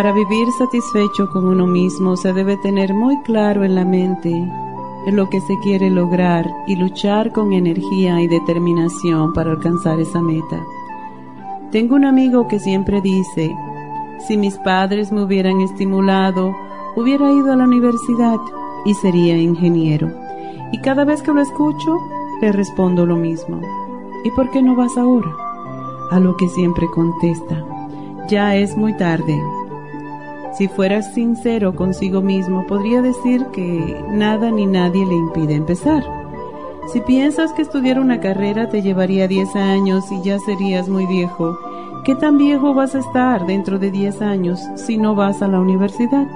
Para vivir satisfecho con uno mismo se debe tener muy claro en la mente en lo que se quiere lograr y luchar con energía y determinación para alcanzar esa meta. Tengo un amigo que siempre dice, si mis padres me hubieran estimulado, hubiera ido a la universidad y sería ingeniero. Y cada vez que lo escucho, le respondo lo mismo. ¿Y por qué no vas ahora? A lo que siempre contesta, ya es muy tarde, si fueras sincero consigo mismo, podría decir que nada ni nadie le impide empezar. Si piensas que estudiar una carrera te llevaría 10 años y ya serías muy viejo, ¿qué tan viejo vas a estar dentro de 10 años si no vas a la universidad?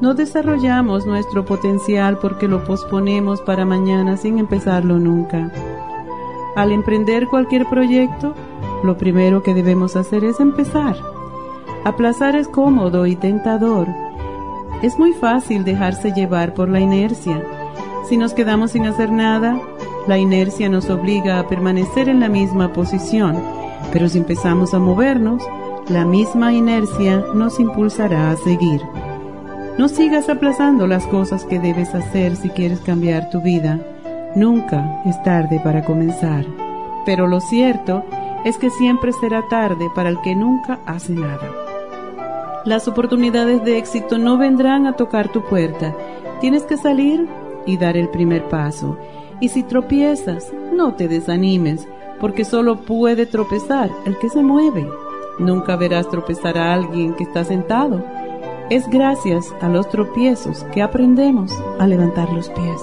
No desarrollamos nuestro potencial porque lo posponemos para mañana sin empezarlo nunca. Al emprender cualquier proyecto, lo primero que debemos hacer es empezar. Aplazar es cómodo y tentador. Es muy fácil dejarse llevar por la inercia. Si nos quedamos sin hacer nada, la inercia nos obliga a permanecer en la misma posición, pero si empezamos a movernos, la misma inercia nos impulsará a seguir. No sigas aplazando las cosas que debes hacer si quieres cambiar tu vida. Nunca es tarde para comenzar. Pero lo cierto es que siempre será tarde para el que nunca hace nada. Las oportunidades de éxito no vendrán a tocar tu puerta. Tienes que salir y dar el primer paso. Y si tropiezas, no te desanimes, porque solo puede tropezar el que se mueve. Nunca verás tropezar a alguien que está sentado. Es gracias a los tropiezos que aprendemos a levantar los pies.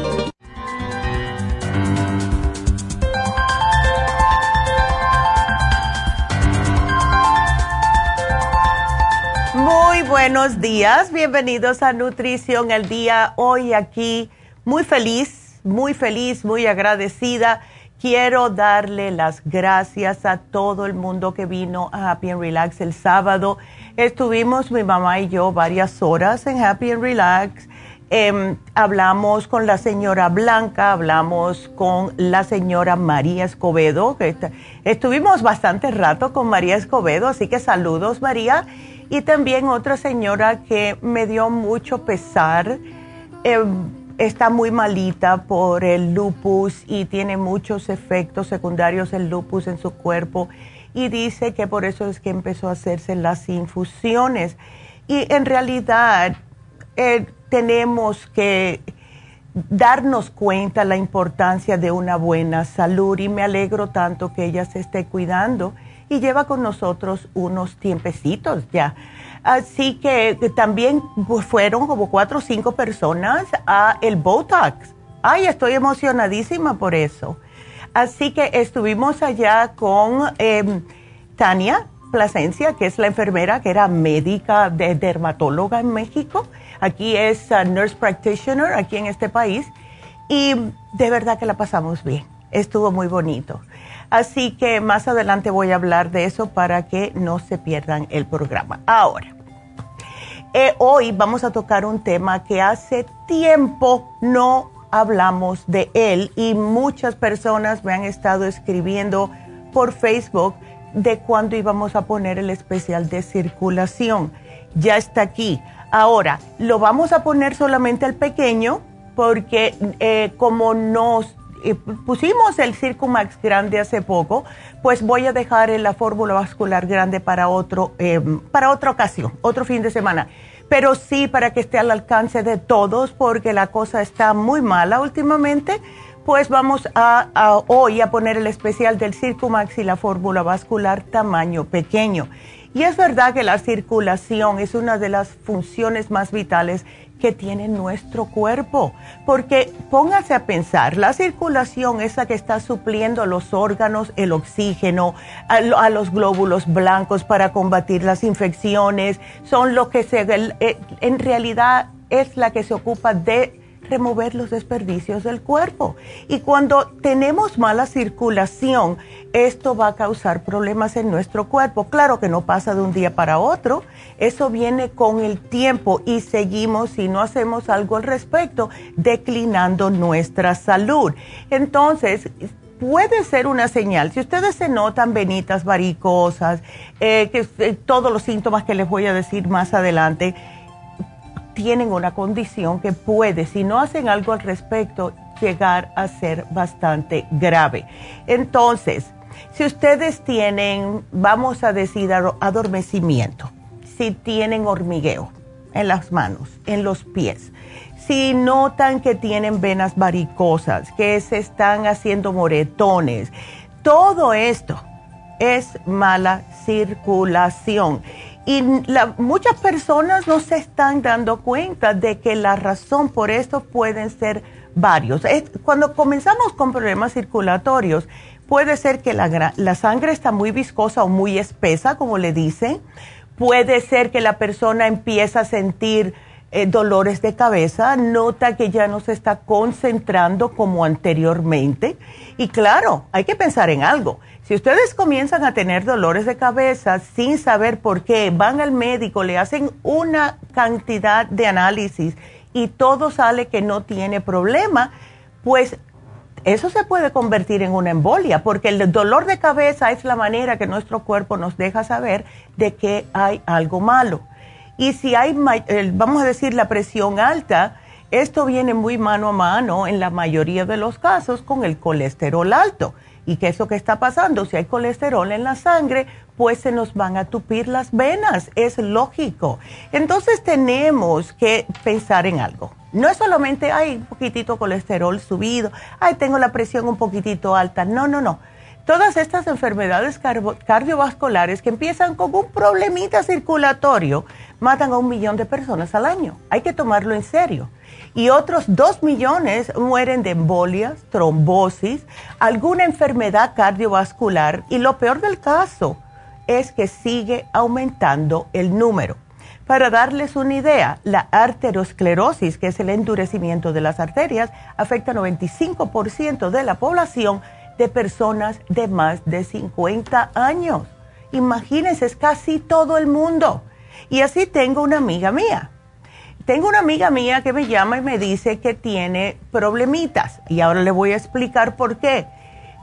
Buenos días, bienvenidos a Nutrición el Día. Hoy aquí muy feliz, muy feliz, muy agradecida. Quiero darle las gracias a todo el mundo que vino a Happy and Relax el sábado. Estuvimos mi mamá y yo varias horas en Happy and Relax Em, hablamos con la señora Blanca, hablamos con la señora María Escobedo, estuvimos bastante rato con María Escobedo, así que saludos María. Y también otra señora que me dio mucho pesar, em, está muy malita por el lupus y tiene muchos efectos secundarios el lupus en su cuerpo y dice que por eso es que empezó a hacerse las infusiones. Y en realidad... Eh, tenemos que darnos cuenta la importancia de una buena salud y me alegro tanto que ella se esté cuidando y lleva con nosotros unos tiempecitos ya. Así que también fueron como cuatro o cinco personas a el Botox. Ay, estoy emocionadísima por eso. Así que estuvimos allá con em, Tania Plasencia, que es la enfermera que era médica de dermatóloga en México Aquí es nurse practitioner, aquí en este país. Y de verdad que la pasamos bien. Estuvo muy bonito. Así que más adelante voy a hablar de eso para que no se pierdan el programa. Ahora, eh, hoy vamos a tocar un tema que hace tiempo no hablamos de él y muchas personas me han estado escribiendo por Facebook de cuándo íbamos a poner el especial de circulación. Ya está aquí. Ahora, lo vamos a poner solamente al pequeño porque eh, como nos eh, pusimos el Circumax grande hace poco, pues voy a dejar la fórmula vascular grande para, otro, eh, para otra ocasión, otro fin de semana. Pero sí para que esté al alcance de todos porque la cosa está muy mala últimamente pues vamos a, hoy a poner el especial del Circumax y la fórmula vascular tamaño pequeño. Y es verdad que la circulación es una de las funciones más vitales que tiene nuestro cuerpo, porque póngase a pensar, la circulación es la que está supliendo a los órganos el oxígeno, a, los glóbulos blancos para combatir las infecciones, son lo que se, eh, en realidad es la que se ocupa de remover los desperdicios del cuerpo. Y cuando tenemos mala circulación, esto va a causar problemas en nuestro cuerpo. Claro que no pasa de un día para otro, eso viene con el tiempo y seguimos, si no hacemos algo al respecto, declinando nuestra salud. Entonces, puede ser una señal. Si ustedes se notan venitas varicosas, eh, que, eh, todos los síntomas que les voy a decir más adelante, tienen una condición que puede, si no hacen algo al respecto, llegar a ser bastante grave. Entonces, si ustedes tienen, vamos a decir, adormecimiento, si tienen hormigueo en las manos, en los pies, si notan que tienen venas varicosas, que se están haciendo moretones, todo esto es mala circulación. Y muchas personas no se están dando cuenta de que la razón por esto pueden ser varios. cuando comenzamos con problemas circulatorios, puede ser que la, sangre está muy viscosa o muy espesa, como le dicen. Puede ser que la persona empieza a sentir eh, dolores de cabeza, nota que ya no se está concentrando como anteriormente. Y claro, hay que pensar en algo. Si ustedes comienzan a tener dolores de cabeza sin saber por qué, van al médico, le hacen una cantidad de análisis y todo sale que no tiene problema, pues eso se puede convertir en una embolia, porque el dolor de cabeza es la manera que nuestro cuerpo nos deja saber de que hay algo malo. Y si hay, vamos a decir, la presión alta, esto viene muy mano a mano en la mayoría de los casos con el colesterol alto. ¿Y qué es lo que está pasando? Si hay colesterol en la sangre, pues se nos van a tupir las venas, es lógico. Entonces tenemos que pensar en algo. No es solamente, hay un poquitito colesterol subido, ay, tengo la presión un poquitito alta. No, no, no. Todas estas enfermedades cardiovasculares que empiezan con un problemita circulatorio matan a un millón de personas al año. Hay que tomarlo en serio. Y otros dos millones mueren de embolias, trombosis, alguna enfermedad cardiovascular. Y lo peor del caso es que sigue aumentando el número. Para darles una idea, la arteriosclerosis, que es el endurecimiento de las arterias, afecta al 95% de la población de personas de más de 50 años. Imagínense, es casi todo el mundo. Y así tengo una amiga mía. Tengo una amiga mía que me llama y me dice que tiene problemitas y ahora le voy a explicar por qué.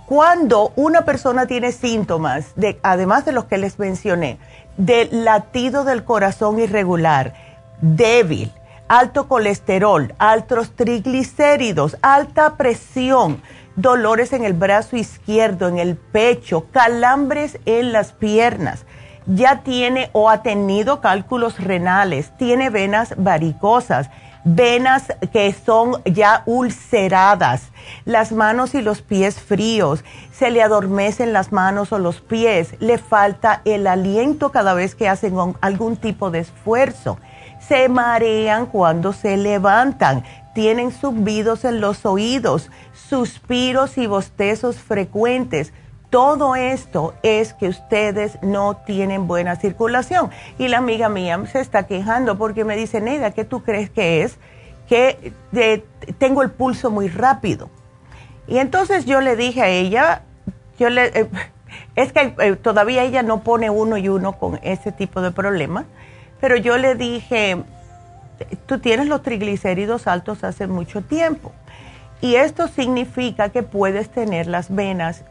Cuando una persona tiene síntomas, de, además de los que les mencioné, de latido del corazón irregular, débil, alto colesterol, altos triglicéridos, alta presión, dolores en el brazo izquierdo, en el pecho, calambres en las piernas, ya tiene o ha tenido cálculos renales, tiene venas varicosas, venas que son ya ulceradas, las manos y los pies fríos, se le adormecen las manos o los pies, le falta el aliento cada vez que hacen algún tipo de esfuerzo, se marean cuando se levantan, tienen zumbidos en los oídos, suspiros y bostezos frecuentes todo esto es que ustedes no tienen buena circulación. Y la amiga mía se está quejando porque me dice, Neida, ¿qué tú crees que es? Que tengo el pulso muy rápido. Y entonces yo le dije a ella, yo le, eh, es que eh, todavía ella no pone uno y uno con ese tipo de problemas, pero yo le dije, tú tienes los triglicéridos altos hace mucho tiempo. Y esto significa que puedes tener las venas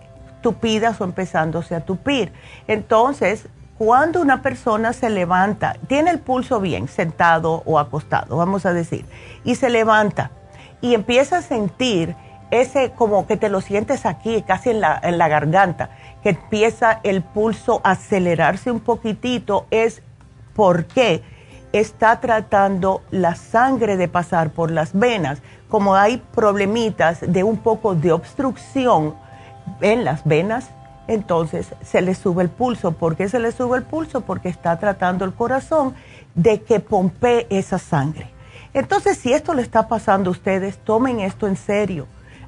tupidas o empezándose a tupir. Entonces, cuando una persona se levanta, tiene el pulso bien, sentado o acostado, vamos a decir, y se levanta y empieza a sentir ese como que te lo sientes aquí, casi en la, en la garganta, que empieza el pulso a acelerarse un poquitito, es porque está tratando la sangre de pasar por las venas. Como hay problemitas de un poco de obstrucción, en las venas, entonces se le sube el pulso. ¿Por qué se le sube el pulso? Porque está tratando el corazón de que pompee esa sangre. Entonces, si esto le está pasando a ustedes, tomen esto en serio.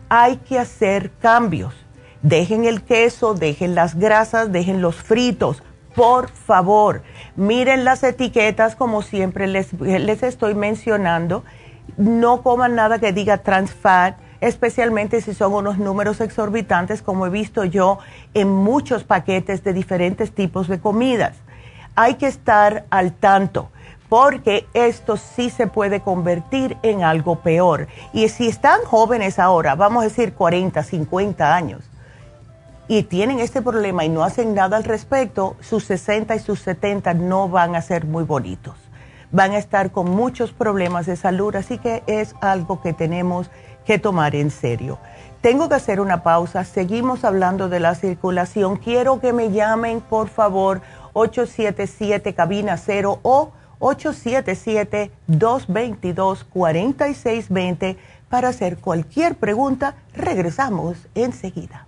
Hay que hacer cambios. Dejen el queso, dejen las grasas, dejen los fritos. Por favor, miren las etiquetas como siempre les, les estoy mencionando. No coman nada que diga trans fat especialmente si son unos números exorbitantes como he visto yo en muchos paquetes de diferentes tipos de comidas. Hay que estar al tanto porque esto sí se puede convertir en algo peor. Y si están jóvenes ahora, vamos a decir 40, 50 años, y tienen este problema y no hacen nada al respecto, sus 60 y sus 70 no van a ser muy bonitos. Van a estar con muchos problemas de salud, así que es algo que tenemos que tomar en serio. Tengo que hacer una pausa, seguimos hablando de la circulación. Quiero que me llamen, por favor, 877 cabina 0 o 877-222-4620 para hacer cualquier pregunta. Regresamos enseguida.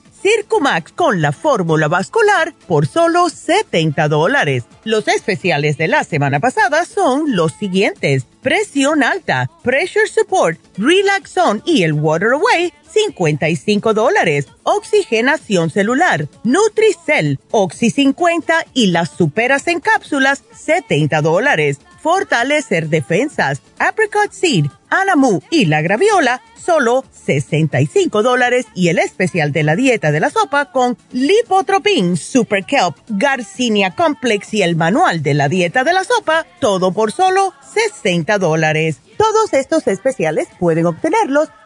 Circumax con la fórmula vascular por solo 70 dólares. Los especiales de la semana pasada son los siguientes. Presión alta, Pressure Support, Relax y el Water Away, 55 dólares. Oxigenación celular, Nutricell, Oxy 50 y las superas en cápsulas, 70 dólares. Fortalecer defensas, Apricot Seed, Anamu y la Graviola, solo 65 dólares y el especial de la dieta de la sopa con Lipotropin, Super Kelp, Garcinia Complex y el manual de la dieta de la sopa, todo por solo 60 dólares. Todos estos especiales pueden obtenerlos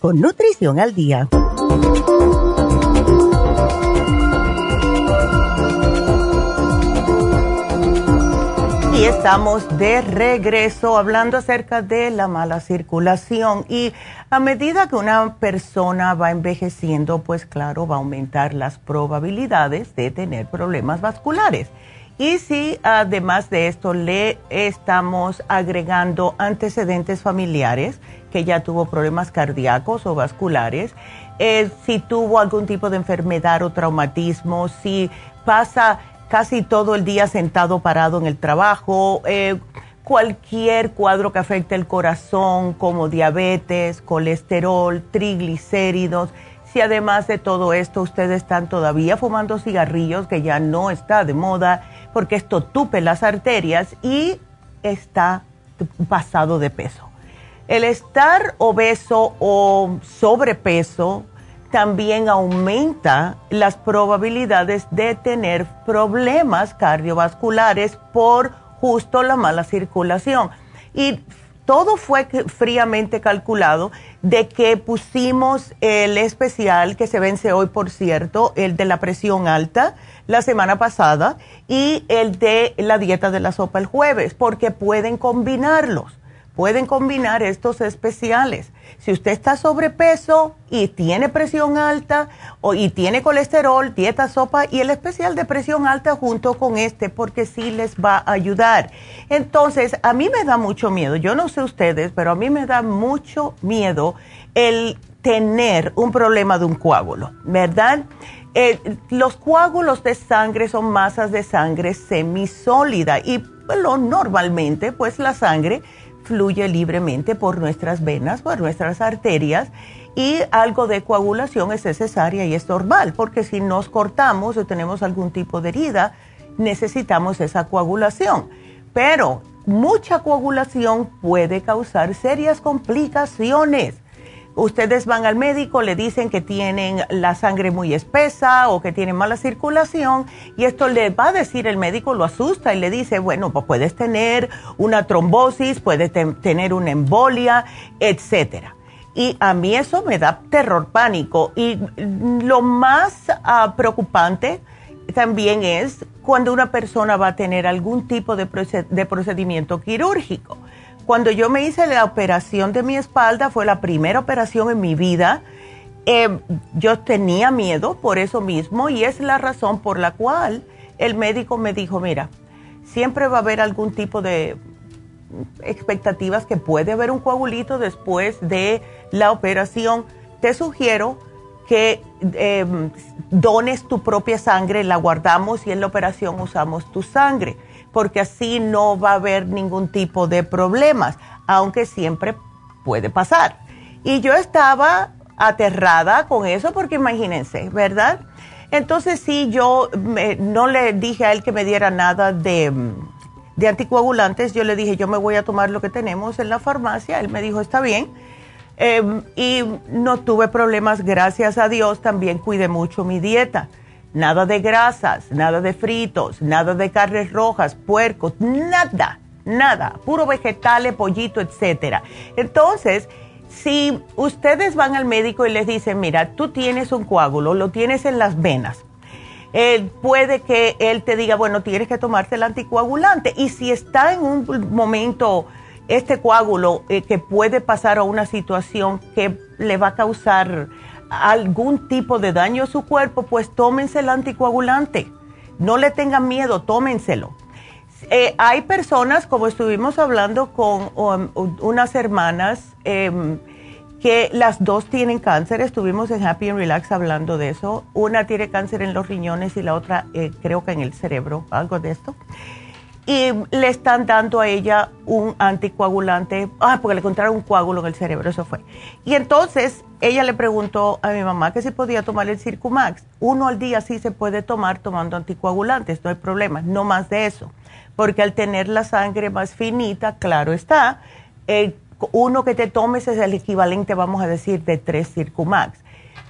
con Nutrición al Día. Y estamos de regreso hablando acerca de la mala circulación y a medida que una persona va envejeciendo, pues claro, va a aumentar las probabilidades de tener problemas vasculares. Y si además de esto le estamos agregando antecedentes familiares, que ya tuvo problemas cardíacos o vasculares, eh, si tuvo algún tipo de enfermedad o traumatismo, si pasa casi todo el día sentado parado en el trabajo, eh, cualquier cuadro que afecte el corazón como diabetes, colesterol, triglicéridos. Si además de todo esto ustedes están todavía fumando cigarrillos, que ya no está de moda, porque esto tupe las arterias y está pasado de peso. El estar obeso o sobrepeso también aumenta las probabilidades de tener problemas cardiovasculares por justo la mala circulación. Y todo fue fríamente calculado de que pusimos el especial que se vence hoy, por cierto, el de la presión alta la semana pasada y el de la dieta de la sopa el jueves, porque pueden combinarlos pueden combinar estos especiales. Si usted está sobrepeso y tiene presión alta o, y tiene colesterol, dieta sopa y el especial de presión alta junto con este porque sí les va a ayudar. Entonces, a mí me da mucho miedo, yo no sé ustedes, pero a mí me da mucho miedo el tener un problema de un coágulo, ¿verdad? Eh, los coágulos de sangre son masas de sangre semisólida y lo, normalmente pues la sangre fluye libremente por nuestras venas, por nuestras arterias y algo de coagulación es necesaria y es normal, porque si nos cortamos o tenemos algún tipo de herida, necesitamos esa coagulación. Pero mucha coagulación puede causar serias complicaciones ustedes van al médico, le dicen que tienen la sangre muy espesa o que tienen mala circulación y esto le va a decir el médico, lo asusta y le dice, bueno, pues puedes tener una trombosis, puedes tener una embolia, etcétera. Y a mí eso me da terror, pánico. Y lo más ah, preocupante también es cuando una persona va a tener algún tipo de procedimiento quirúrgico cuando yo me hice la operación de mi espalda, fue la primera operación en mi vida. Eh, yo tenía miedo por eso mismo y es la razón por la cual el médico me dijo, mira, siempre va a haber algún tipo de expectativas que puede haber un coagulito después de la operación. Te sugiero que eh, dones tu propia sangre, la guardamos y en la operación usamos tu sangre porque así no va a haber ningún tipo de problemas, aunque siempre puede pasar. Y yo estaba aterrada con eso porque imagínense, ¿verdad? Entonces sí, yo no le dije a él que me diera nada de, de, anticoagulantes, yo le dije, yo me voy a tomar lo que tenemos en la farmacia, él me dijo, está bien. Em, y no tuve problemas, gracias a Dios, también cuidé mucho mi dieta. Nada de grasas, nada de fritos, nada de carnes rojas, puercos, nada, nada, puro vegetales, pollito, etcétera. Entonces, Si ustedes van al médico y les dicen, mira, tú tienes un coágulo, lo tienes en las venas, eh, puede que él te diga, bueno, tienes que tomarte el anticoagulante. Y si está en un momento este coágulo eh, que puede pasar a una situación que le va a causar algún tipo de daño a su cuerpo, pues tómense el anticoagulante. No le tengan miedo, tómenselo. Eh, hay personas, como estuvimos hablando con um, unas hermanas, em, que las dos tienen cáncer, estuvimos en Happy and Relax hablando de eso. Una tiene cáncer en los riñones y la otra eh, creo que en el cerebro, algo de esto y le están dando a ella un anticoagulante, ah, porque le encontraron un coágulo en el cerebro, eso fue. Y entonces ella le preguntó a mi mamá que si podía tomar el Circumax. Uno al día sí se puede tomar tomando anticoagulantes, no hay problema, no más de eso, porque al tener la sangre más finita, claro está, eh, uno que te tomes es el equivalente, vamos a decir, de tres Circumax.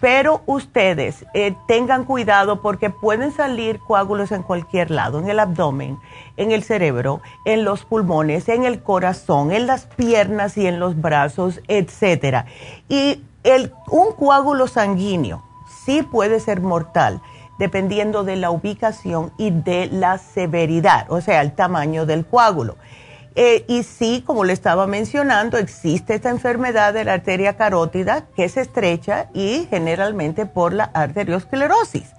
Pero ustedes eh, tengan cuidado porque pueden salir coágulos en cualquier lado, en el abdomen, en el cerebro, en los pulmones, en el corazón, en las piernas y en los brazos, etc. Y el, un coágulo sanguíneo sí puede ser mortal dependiendo de la ubicación y de la severidad, o sea, el tamaño del coágulo. Eh, y sí, como le estaba mencionando, existe esta enfermedad de la arteria carótida que se estrecha y generalmente por la arteriosclerosis.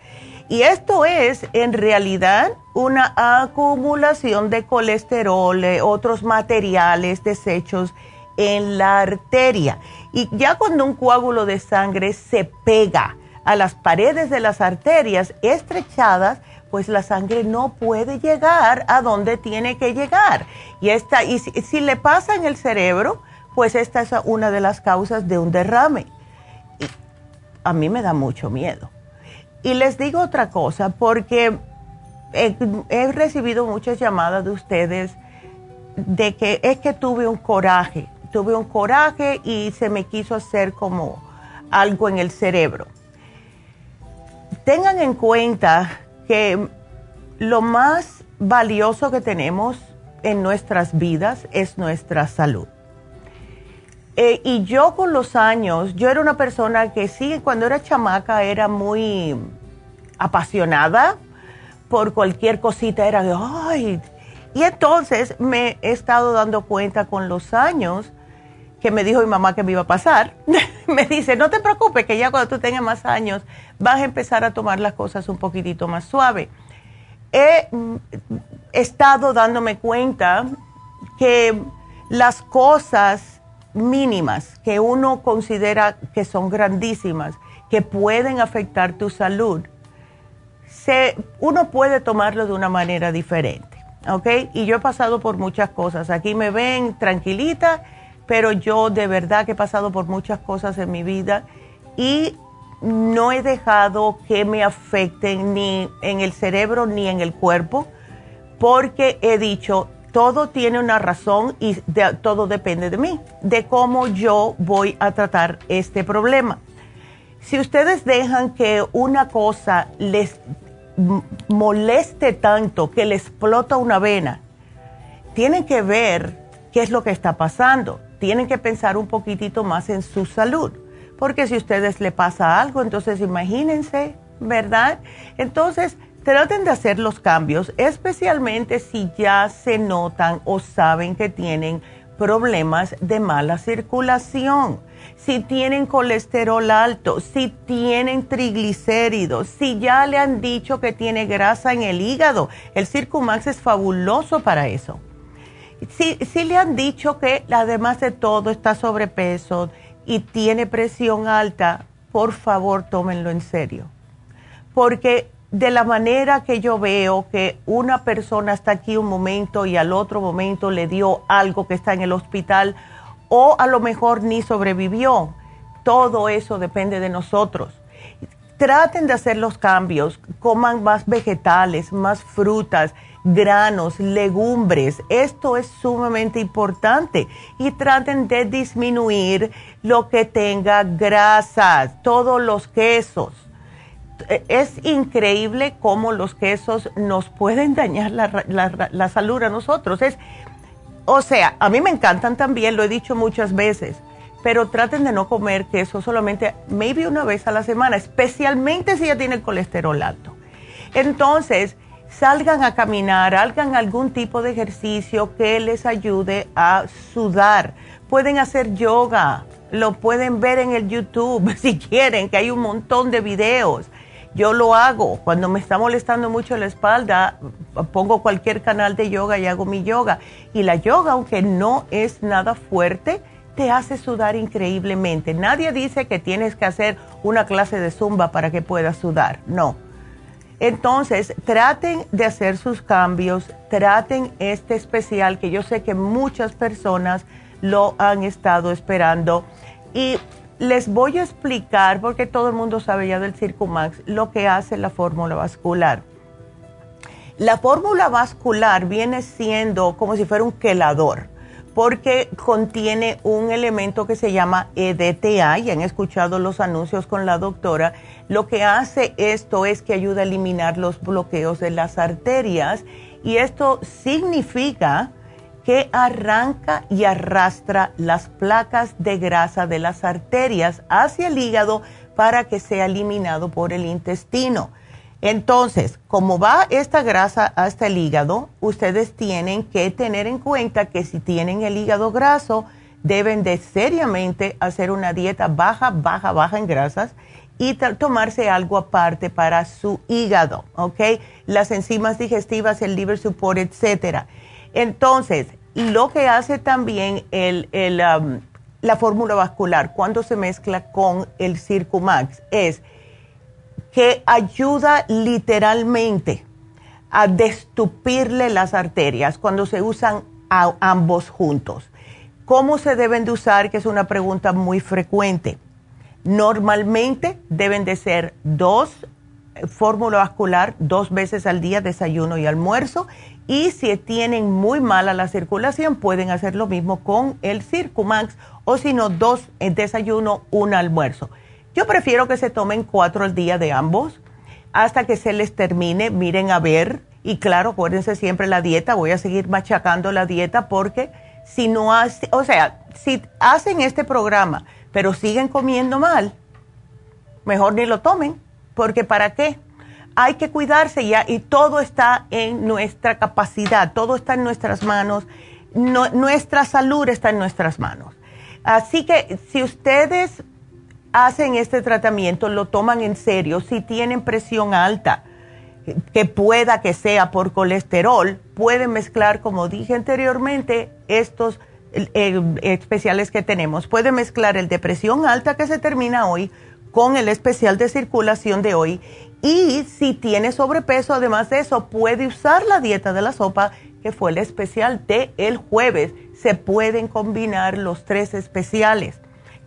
Y esto es en realidad una acumulación de colesterol, otros materiales, desechos en la arteria. Y ya cuando un coágulo de sangre se pega a las paredes de las arterias estrechadas, pues la sangre no puede llegar a donde tiene que llegar. Y, esta, y si, le pasa en el cerebro, pues esta es una de las causas de un derrame. Y a mí me da mucho miedo. Y les digo otra cosa, porque he, he recibido muchas llamadas de ustedes de que es que tuve un coraje, tuve un coraje y se me quiso hacer como algo en el cerebro. Tengan en cuenta que lo más valioso que tenemos en nuestras vidas es nuestra salud. Eh, y yo con los años, yo era una persona que sí, cuando era chamaca era muy apasionada por cualquier cosita, era de, ay. Y entonces me he estado dando cuenta con los años que me dijo mi mamá que me iba a pasar. me dice, no te preocupes, que ya cuando tú tengas más años vas a empezar a tomar las cosas un poquitito más suave. He mm, estado dándome cuenta que las cosas mínimas que uno considera que son grandísimas, que pueden afectar tu salud, se, uno puede tomarlo de una manera diferente, ¿ok? Y yo he pasado por muchas cosas. Aquí me ven tranquilita pero yo de verdad que he pasado por muchas cosas en mi vida y no he dejado que me afecten ni en el cerebro ni en el cuerpo, porque he dicho, todo tiene una razón y todo depende de mí, de cómo yo voy a tratar este problema. Si ustedes dejan que una cosa les moleste tanto, que les explota una vena, tienen que ver qué es lo que está pasando tienen que pensar un poquitito más en su salud, porque si a ustedes le pasa algo, entonces imagínense, ¿verdad? Entonces, traten de hacer los cambios, especialmente si ya se notan o saben que tienen problemas de mala circulación, si tienen colesterol alto, si tienen triglicéridos, si ya le han dicho que tiene grasa en el hígado. El Circumax es fabuloso para eso si, le han dicho que además de todo está sobrepeso y tiene presión alta, por favor tómenlo en serio. Porque de la manera que yo veo que una persona está aquí un momento y al otro momento le dio algo que está en el hospital o a lo mejor ni sobrevivió, todo eso depende de nosotros. Traten de hacer los cambios, coman más vegetales, más frutas granos, legumbres. Esto es sumamente importante. Y traten de disminuir lo que tenga grasas, todos los quesos. Es increíble cómo los quesos nos pueden dañar la, salud a nosotros. Es, o sea, a mí me encantan también, lo he dicho muchas veces, pero traten de no comer queso solamente, maybe una vez a la semana, especialmente si ya tiene colesterol alto. Entonces, salgan a caminar, hagan algún tipo de ejercicio que les ayude a sudar. Pueden hacer yoga, lo pueden ver en el YouTube si quieren, que hay un montón de videos. Yo lo hago. Cuando me está molestando mucho la espalda, pongo cualquier canal de yoga y hago mi yoga. Y la yoga, aunque no es nada fuerte, te hace sudar increíblemente. Nadie dice que tienes que hacer una clase de zumba para que puedas sudar. No. Entonces, traten de hacer sus cambios, traten este especial que yo sé que muchas personas lo han estado esperando. Y les voy a explicar, porque todo el mundo sabe ya del Circumax, lo que hace la fórmula vascular. La fórmula vascular viene siendo como si fuera un quelador porque contiene un elemento que se llama EDTA, y han escuchado los anuncios con la doctora. Lo que hace esto es que ayuda a eliminar los bloqueos de las arterias y esto significa que arranca y arrastra las placas de grasa de las arterias hacia el hígado para que sea eliminado por el intestino. Entonces, como va esta grasa hasta el hígado, ustedes tienen que tener en cuenta que si tienen el hígado graso, deben de seriamente hacer una dieta baja, baja, baja en grasas y tomarse algo aparte para su hígado, ¿ok? Las enzimas digestivas, el liver support, etcétera. Entonces, lo que hace también el, la fórmula vascular cuando se mezcla con el Circumax es que ayuda literalmente a destupirle las arterias cuando se usan ambos juntos. ¿Cómo se deben de usar? Que es una pregunta muy frecuente. Normalmente deben de ser dos eh, fórmula vascular dos veces al día, desayuno y almuerzo. Y si tienen muy mala la circulación, pueden hacer lo mismo con el Circumax o si no, dos en desayuno, un almuerzo. Yo prefiero que se tomen cuatro al día de ambos hasta que se les termine. Miren a ver. Y claro, acuérdense siempre la dieta. Voy a seguir machacando la dieta porque si no hacen, o sea, si hacen este programa pero siguen comiendo mal, mejor ni lo tomen. Porque ¿para qué? Hay que cuidarse ya y todo está en nuestra capacidad, todo está en nuestras manos, nuestra salud está en nuestras manos. Así que si ustedes hacen este tratamiento, lo toman en serio, si tienen presión alta, que pueda que sea por colesterol, pueden mezclar, como dije anteriormente, estos eh, especiales que tenemos. Pueden mezclar el de presión alta que se termina hoy con el especial de circulación de hoy. Y si tiene sobrepeso, además de eso, puede usar la dieta de la sopa, que fue el especial de el jueves. Se pueden combinar los tres especiales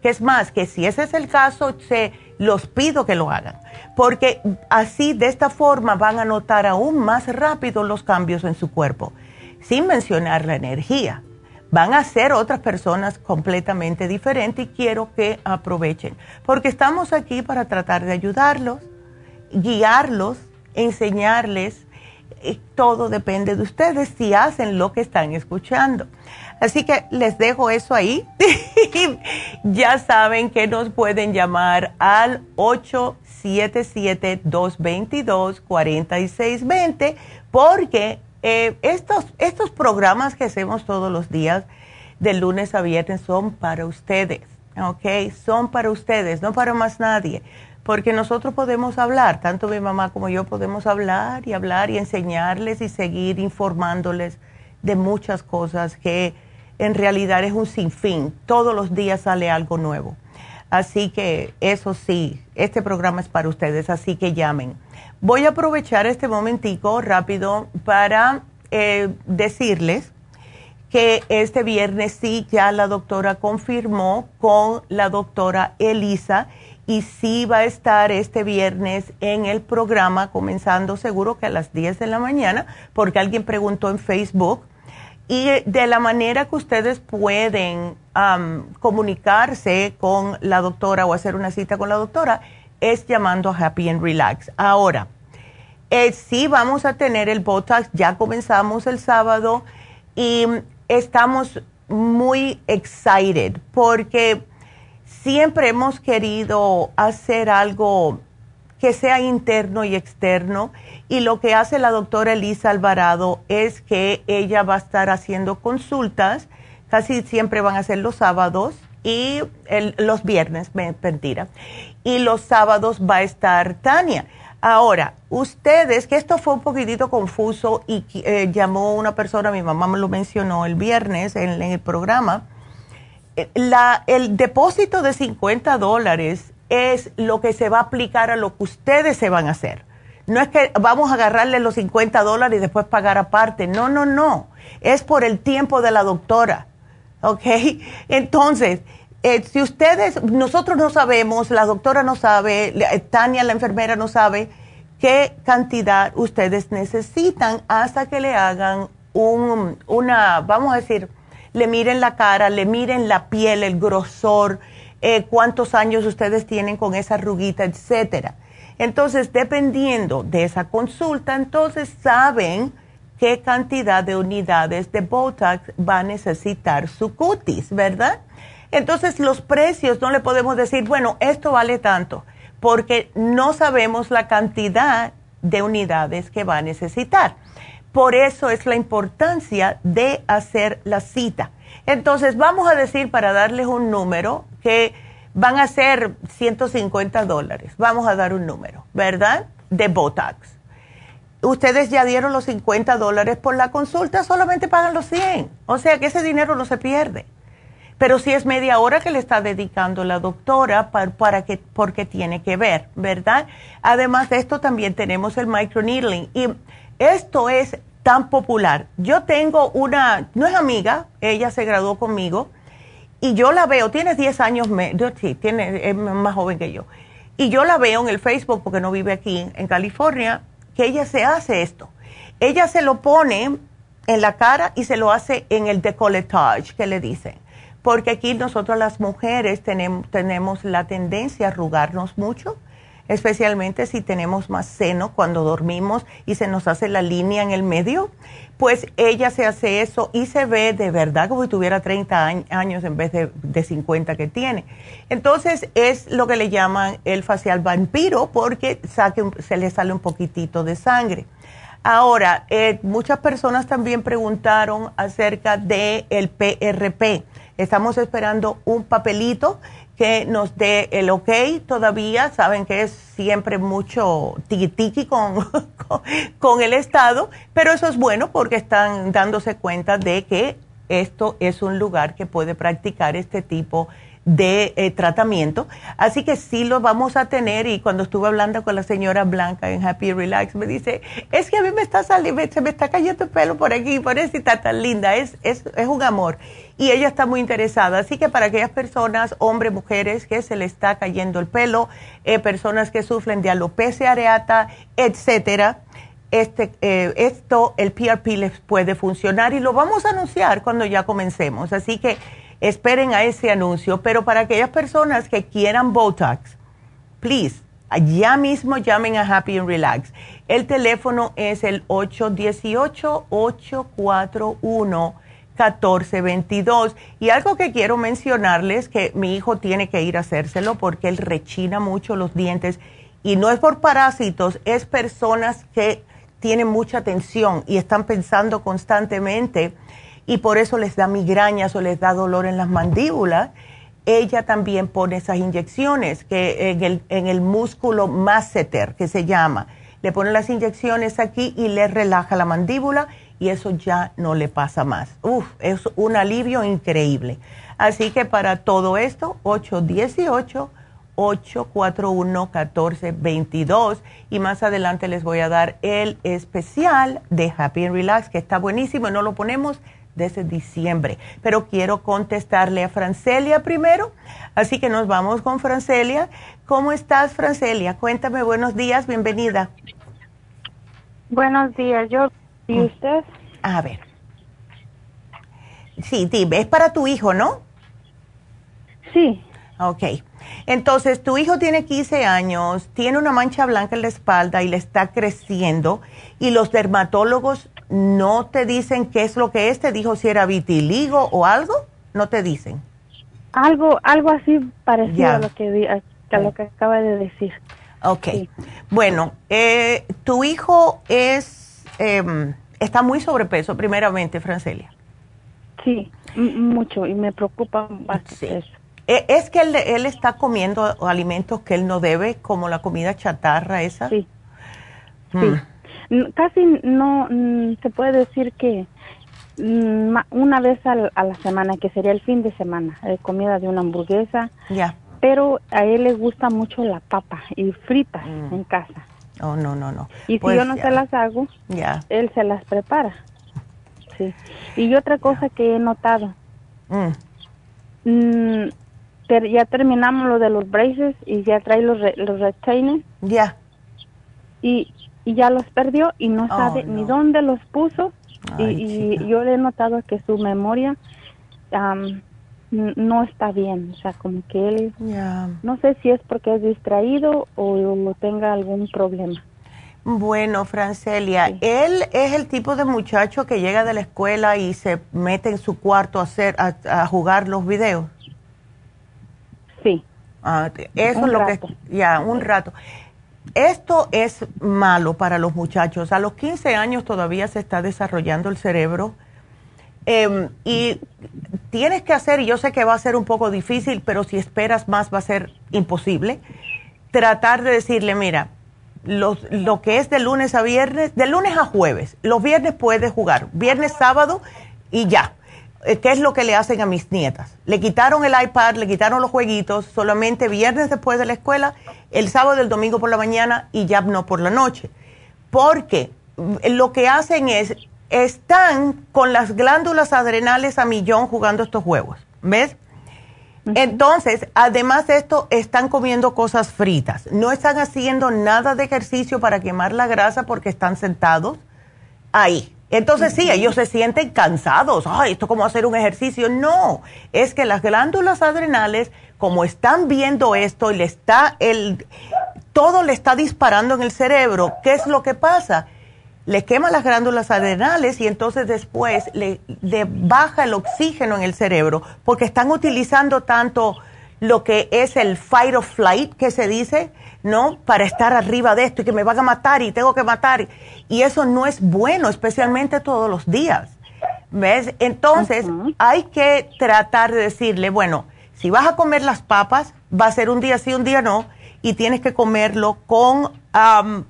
que es más, que si ese es el caso, se los pido que lo hagan, porque así de esta forma van a notar aún más rápido los cambios en su cuerpo, sin mencionar la energía. Van a ser otras personas completamente diferentes y quiero que aprovechen, porque estamos aquí para tratar de ayudarlos, guiarlos, enseñarles. Todo depende de ustedes si hacen lo que están escuchando. Así que les dejo eso ahí. ya saben que nos pueden llamar al 877-222-4620 porque eh, estos, estos programas que hacemos todos los días de lunes a viernes son para ustedes, ¿ok? Son para ustedes, no para más nadie. Porque nosotros podemos hablar, tanto mi mamá como yo podemos hablar y hablar y enseñarles y seguir informándoles de muchas cosas que en realidad es un sinfín. Todos los días sale algo nuevo. Así que eso sí, este programa es para ustedes, así que llamen. Voy a aprovechar este momentico rápido para eh, decirles que este viernes sí ya la doctora confirmó con la doctora Elisa y sí va a estar este viernes en el programa comenzando seguro que a las 10 de la mañana porque alguien preguntó en Facebook y de la manera que ustedes pueden comunicarse con la doctora o hacer una cita con la doctora es llamando a Happy and Relax. Ahora, eh, sí vamos a tener el Botox, ya comenzamos el sábado y estamos muy excited porque siempre hemos querido hacer algo que sea interno y externo. Y lo que hace la doctora Elisa Alvarado es que ella va a estar haciendo consultas, casi siempre van a ser los sábados y los viernes, mentira. Y los sábados va a estar Tania. Ahora, ustedes, que esto fue un poquitito confuso y eh, llamó una persona, mi mamá me lo mencionó el viernes en, el programa, la, el depósito de 50 dólares es lo que se va a aplicar a lo que ustedes se van a hacer. No es que vamos a agarrarle los 50 dólares y después pagar aparte. No, no, no. Es por el tiempo de la doctora. ¿Ok? Entonces, eh, si ustedes, nosotros no sabemos, la doctora no sabe, eh, Tania, la enfermera, no sabe qué cantidad ustedes necesitan hasta que le hagan un, una, vamos a decir, le miren la cara, le miren la piel, el grosor, eh, cuántos años ustedes tienen con esa arruguita, etcétera. Entonces, dependiendo de esa consulta, entonces saben qué cantidad de unidades de Botox va a necesitar su cutis, ¿verdad? Entonces los precios no le podemos decir, bueno, esto vale tanto, porque no sabemos la cantidad de unidades que va a necesitar. Por eso es la importancia de hacer la cita. Entonces vamos a decir, para darles un número, que van a ser 150 dólares. Vamos a dar un número, ¿verdad? De Botox. Ustedes ya dieron los 50 dólares por la consulta, solamente pagan los 100. O sea que ese dinero no se pierde pero si es media hora que le está dedicando la doctora para, que, porque tiene que ver, ¿verdad? Además de esto también tenemos el microneedling y esto es tan popular. Yo tengo una, no es amiga, ella se graduó conmigo y yo la veo, tiene 10 años, sí, tiene, es más joven que yo. Y yo la veo en el Facebook porque no vive aquí en California, que ella se hace esto. Ella se lo pone en la cara y se lo hace en el decolletage, que le dicen porque aquí nosotros las mujeres tenemos, tenemos la tendencia a arrugarnos mucho, especialmente si tenemos más seno cuando dormimos y se nos hace la línea en el medio, pues ella se hace eso y se ve de verdad como si tuviera 30 años en vez de, de 50 que tiene. Entonces es lo que le llaman el facial vampiro porque se le sale un poquitito de sangre. Ahora, eh, muchas personas también preguntaron acerca del el PRP Estamos esperando un papelito que nos dé el ok todavía. Saben que es siempre mucho tiki con, con, el Estado, pero eso es bueno porque están dándose cuenta de que esto es un lugar que puede practicar este tipo de de eh, tratamiento. Así que sí lo vamos a tener y cuando estuve hablando con la señora Blanca en Happy Relax me dice, es que a mí me está saliendo, se me está cayendo el pelo por aquí, por eso está tan linda, es, es, es un amor. Y ella está muy interesada. Así que para aquellas personas, hombres, mujeres, que se le está cayendo el pelo, eh, personas que sufren de alopecia areata, etcétera, este, eh, esto, el PRP les puede funcionar y lo vamos a anunciar cuando ya comencemos. Así que esperen a ese anuncio, pero para aquellas personas que quieran Botox, please, ya mismo llamen a Happy and Relax. El teléfono es el 818-841-1422. Y algo que quiero mencionarles, que mi hijo tiene que ir a hacérselo porque él rechina mucho los dientes y no es por parásitos, es personas que tienen mucha tensión y están pensando constantemente y por eso les da migrañas o les da dolor en las mandíbulas, ella también pone esas inyecciones que en el, en el músculo masseter, que se llama. Le pone las inyecciones aquí y le relaja la mandíbula y eso ya no le pasa más. Uf, es un alivio increíble. Así que para todo esto, 818-841-1422 y más adelante les voy a dar el especial de Happy and Relax que está buenísimo y no lo ponemos desde diciembre. Pero quiero contestarle a Francelia primero, así que nos vamos con Francelia. ¿Cómo estás, Francelia? Cuéntame, buenos días, bienvenida. Buenos días, yo. ¿Y mm. usted? A ver. Sí, dime, es para tu hijo, ¿no? Sí. Ok. Entonces, tu hijo tiene 15 años, tiene una mancha blanca en la espalda y le está creciendo y los dermatólogos no te dicen qué es lo que es, te dijo si era vitiligo o algo, no te dicen. Algo, algo así parecido Ya. a lo que, di- a, lo que acaba de decir. Ok. Sí. Bueno, eh, tu hijo es em, está muy sobrepeso, primeramente, Francelia. Sí, mucho y me preocupa bastante Sí. eso. Eh, es que él, él está comiendo alimentos que él no debe, como la comida chatarra esa. Sí, Mm. sí. Casi no se puede decir que mm, una vez a la semana, que sería el fin de semana, eh, comida de una hamburguesa, Ya. pero a él le gusta mucho la papa y fritas Mm. en casa. Oh, no, no, no. Y Pues si yo no se las hago, él se las prepara. Sí. Y otra cosa que he notado, Mm. mm, ter- ya terminamos lo de los braces y ya trae los, re- los retainers Ya. y, y ya los perdió y no Oh, sabe no. ni dónde los puso. Ay, y, yo le he notado que su memoria no está bien. O sea, como que él, no sé si es porque es distraído o, o tenga algún problema. Bueno, Francelia, Sí. él es el tipo de muchacho que llega de la escuela y se mete en su cuarto a hacer a, a jugar los videos. Sí, Ah, eso Un es lo rato. que ya un rato. Esto es malo para los muchachos. A los 15 años todavía se está desarrollando el cerebro Em, y tienes que hacer, y yo sé que va a ser un poco difícil, pero si esperas más va a ser imposible, tratar de decirle, mira, los, lo que es de lunes a viernes, de lunes a jueves, los viernes puedes jugar, viernes, sábado y ya. Eh, ¿Qué es lo que le hacen a mis nietas? Le quitaron el iPad, le quitaron los jueguitos, solamente viernes después de la escuela, el sábado y el domingo por la mañana y ya no por la noche. Porque lo que hacen es, están con las glándulas adrenales a millón jugando estos juegos, ¿ves? Entonces, además de esto, están comiendo cosas fritas. No están haciendo nada de ejercicio para quemar la grasa porque están sentados ahí. Entonces, sí, ellos se sienten cansados. Ay, esto como hacer un ejercicio. No, es que las glándulas adrenales, como están viendo esto y le está el todo le está disparando en el cerebro, ¿qué es lo que pasa? Le quema las glándulas adrenales y entonces después le baja el oxígeno en el cerebro porque están utilizando tanto lo que es el fight or flight que se dice, ¿no? Para estar arriba de esto y que me van a matar y tengo que matar. Y eso no es bueno, especialmente todos los días. ¿Ves? Entonces hay que tratar de decirle, bueno, si vas a comer las papas, va a ser un día sí, un día no, y tienes que comerlo con, am,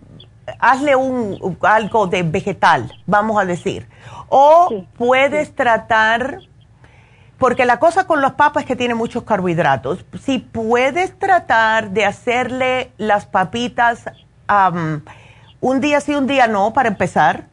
hazle un, algo de vegetal, vamos a decir. O Sí, puedes tratar, porque la cosa con las papas es que tiene muchos carbohidratos. Si puedes tratar de hacerle las papitas am, un día sí, un día no, para empezar,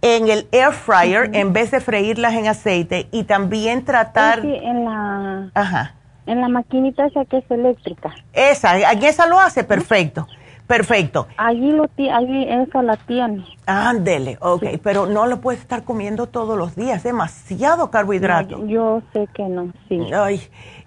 en el air fryer en vez de freírlas en aceite y también tratar... Que en la, Ajá. en la maquinita esa que es eléctrica, Esa, en esa lo hace, perfecto, perfecto. allí, lo allí eso la tiene. Ándele, ok, pero no lo puedes estar comiendo todos los días, demasiado carbohidrato. Yo, yo sé que no, sí. Ay,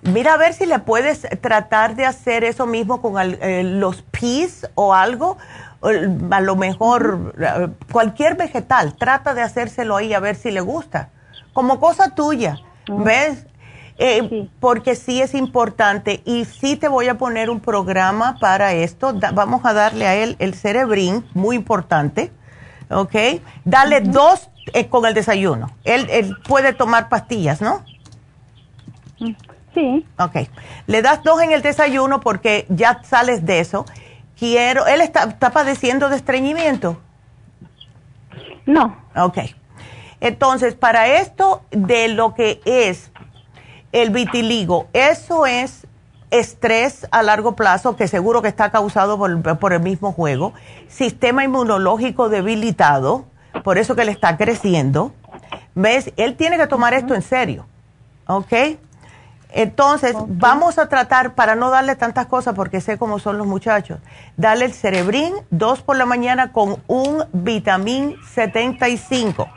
mira a ver si le puedes tratar de hacer eso mismo con eh, los peas o algo, a lo mejor eh, cualquier vegetal, trata de hacérselo ahí a ver si le gusta, como cosa tuya, ¿ves? Eh, Sí. Porque sí es importante y sí te voy a poner un programa para esto, Da- vamos a darle a él el cerebrín, muy importante, ¿ok? Dale dos eh, con el desayuno, él, él puede tomar pastillas, ¿no? Sí, Ok. Le das dos en el desayuno porque ya sales de eso. Quiero, él está, está padeciendo de estreñimiento. no, Ok. Entonces, para esto de lo que es el vitiligo, eso es estrés a largo plazo que seguro que está causado por, por el mismo juego, sistema inmunológico debilitado, por eso que le está creciendo. ¿Ves? Él tiene que tomar esto en serio. ¿Ok? Entonces, vamos a tratar, para no darle tantas cosas, porque sé cómo son los muchachos, darle el cerebrín, dos por la mañana con un vitamín 75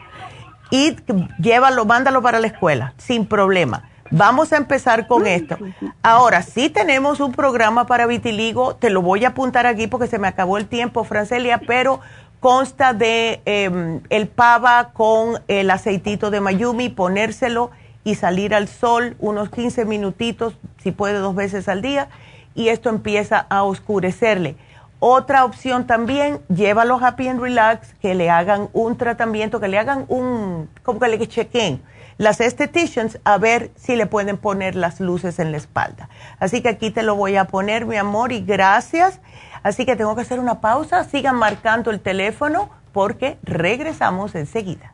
y llévalo, mándalo para la escuela, sin problema. Vamos a empezar con esto. Ahora, sí tenemos un programa para vitiligo, te lo voy a apuntar aquí porque se me acabó el tiempo, Francelia, pero consta de eh, el pava con el aceitito de mayumi, ponérselo y salir al sol unos 15 minutitos si puede dos veces al día, y esto empieza a oscurecerle. Otra opción también, llévalo Happy and Relax, que le hagan un tratamiento, que le hagan un, como que le chequen las esteticians a ver si le pueden poner las luces en la espalda. Así que aquí te lo voy a poner, mi amor, y gracias. Así que tengo que hacer una pausa. Sigan marcando el teléfono porque regresamos enseguida.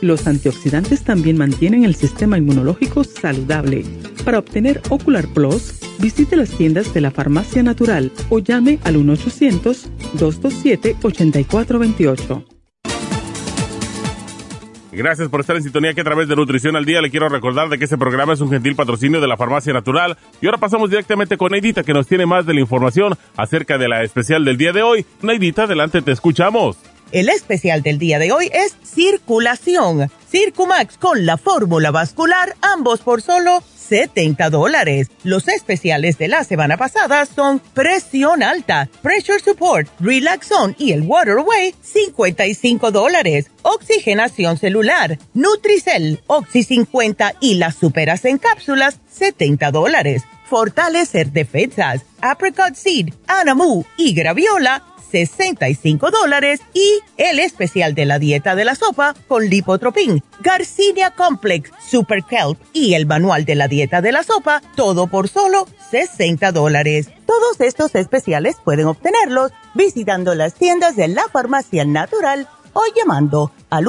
Los antioxidantes también mantienen el sistema inmunológico saludable. Para obtener Ocular Plus, visite las tiendas de la Farmacia Natural o llame al 1-800-227-8428. Gracias por estar en sintonía que a través de Nutrición al Día le quiero recordar de que este programa es un gentil patrocinio de la Farmacia Natural. Y ahora pasamos directamente con Neidita que nos tiene más de la información acerca de la especial del día de hoy. Neidita, adelante, te escuchamos. El especial del día de hoy es circulación. Circumax con la fórmula vascular, ambos por solo 70 dólares. Los especiales de la semana pasada son presión alta, pressure support, relaxon y el waterway, 55 dólares. Oxigenación celular, Nutricel, Oxy 50 y las superas en cápsulas, 70 dólares. Fortalecer defensas, apricot seed, anamu y graviola, 65 dólares y el especial de la dieta de la sopa con lipotropin, Garcinia Complex, Super Kelp y el manual de la dieta de la sopa, todo por solo 60 dólares. Todos estos especiales pueden obtenerlos visitando las tiendas de la farmacia natural o llamando al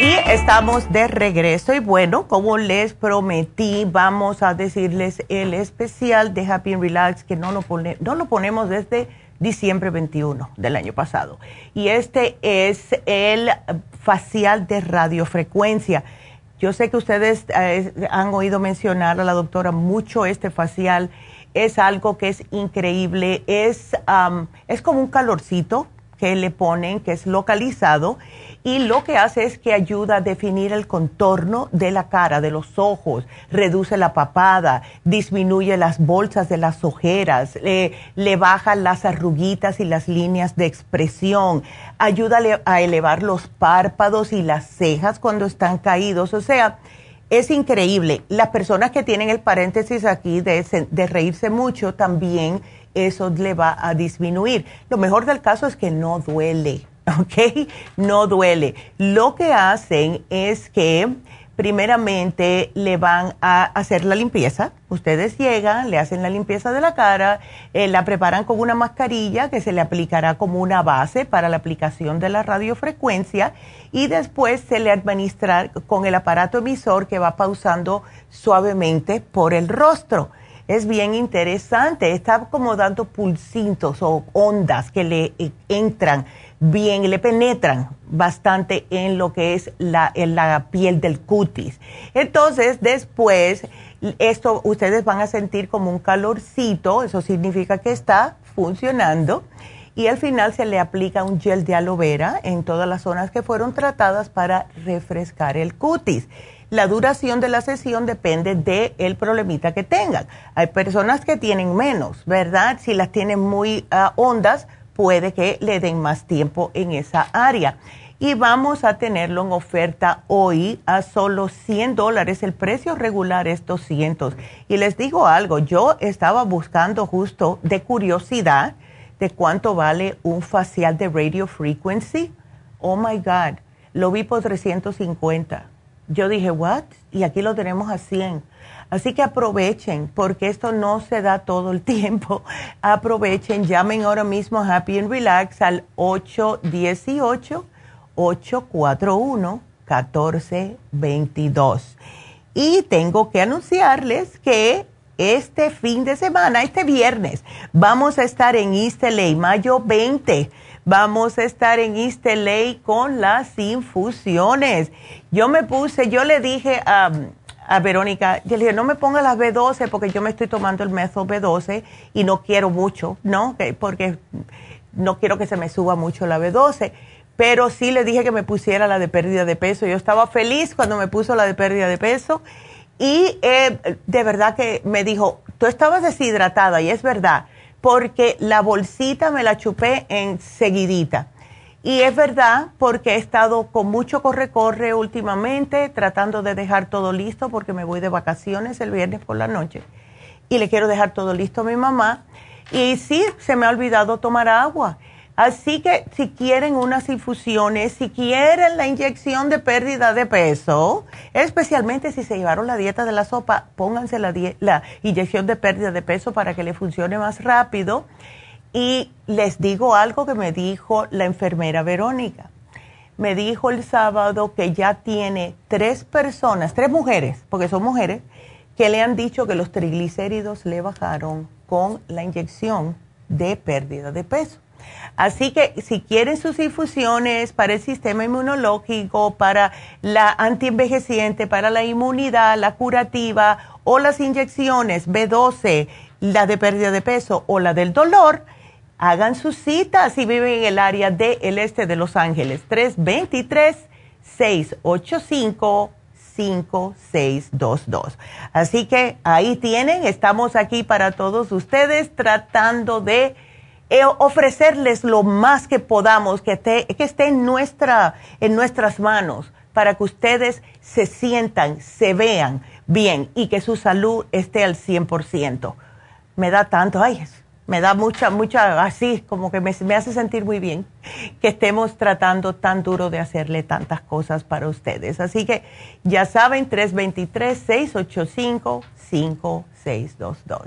Y estamos de regreso y bueno, como les prometí, vamos a decirles el especial de Happy and Relax que no lo, pone, no lo ponemos desde diciembre 21 del año pasado. Y este es el facial de radiofrecuencia. Yo sé que ustedes eh, han oído mencionar a la doctora mucho este facial. Es algo que es increíble. Es, es como un calorcito que le ponen, que es localizado y lo que hace es que ayuda a definir el contorno de la cara, de los ojos, reduce la papada, disminuye las bolsas de las ojeras, le baja las arruguitas y las líneas de expresión, ayuda a elevar los párpados y las cejas cuando están caídos, o sea, es increíble. Las personas que tienen el paréntesis aquí de reírse mucho también eso le va a disminuir. Lo mejor del caso es que no duele ¿ok? No duele. Lo que hacen es que primeramente le van a hacer la limpieza. Ustedes llegan, le hacen la limpieza de la cara, eh, la preparan con una mascarilla que se le aplicará como una base para la aplicación de la radiofrecuencia y después se le administra con el aparato emisor que va pausando suavemente por el rostro. Es bien interesante, está como dando pulsitos o ondas que le eh, entran bien, le penetran bastante en lo que es la, en la piel del cutis. Entonces, después, esto ustedes van a sentir como un calorcito, eso significa que está funcionando. Y al final se le aplica un gel de aloe vera en todas las zonas que fueron tratadas para refrescar el cutis. La duración de la sesión depende del el problemita que tengan. Hay personas que tienen menos, ¿verdad? Si las tienen muy ah, hondas, puede que le den más tiempo en esa área. Y vamos a tenerlo en oferta hoy a solo 100 dólares. El precio regular es 200. Y les digo algo, yo estaba buscando justo de curiosidad de cuánto vale un facial de radio frequency. Oh my God, lo vi por 350. Yo dije, what? Y aquí lo tenemos a 100. Así que aprovechen, porque esto no se da todo el tiempo. Aprovechen, llamen ahora mismo a Happy and Relax al 818-841-1422. Y tengo que anunciarles que este fin de semana, este viernes, vamos a estar en East LA, mayo 20. Vamos a estar en East LA con las infusiones. Yo me puse, yo le dije a a Verónica, yo le dije, no me ponga las B12 porque yo me estoy tomando el método B12 y no quiero mucho, ¿no? Porque no quiero que se me suba mucho la B12. Pero sí le dije que me pusiera la de pérdida de peso. Yo estaba feliz cuando me puso la de pérdida de peso. Y eh, de verdad que me dijo, tú estabas deshidratada y es verdad, porque la bolsita me la chupé en seguidita. Y es verdad, porque he estado con mucho corre-corre últimamente, tratando de dejar todo listo, porque me voy de vacaciones el viernes por la noche. Y le quiero dejar todo listo a mi mamá. Y sí, se me ha olvidado tomar agua. Así que si quieren unas infusiones, si quieren la inyección de pérdida de peso, especialmente si se llevaron la dieta de la sopa, pónganse la, la inyección de pérdida de peso para que le funcione más rápido. Y les digo algo que me dijo la enfermera Verónica. Me dijo el sábado que ya tiene tres personas, tres mujeres, porque son mujeres, que le han dicho que los triglicéridos le bajaron con la inyección de pérdida de peso. Así que si quieren sus infusiones para el sistema inmunológico, para la antienvejeciente, para la inmunidad, la curativa o las inyecciones B12, la de pérdida de peso o la del dolor, Hagan su cita si viven en el área del este de Los Ángeles. 323-685-5622. Así que ahí tienen, estamos aquí para todos ustedes tratando de eh, ofrecerles lo más que podamos, que esté, que esté en, nuestra, en nuestras manos, para que ustedes se sientan, se vean bien y que su salud esté al 100%. Me da tanto, ay, me da mucha, mucha, así como que me, hace sentir muy bien que estemos tratando tan duro de hacerle tantas cosas para ustedes. Así que ya saben, 323-685-5622.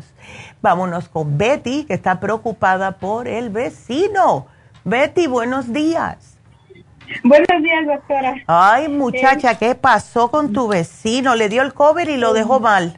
Vámonos con Betty, que está preocupada por el vecino. Betty, buenos días. Buenos días, doctora. Ay, muchacha, eh, ¿qué pasó con tu vecino? Le dio el cover y lo dejó mal.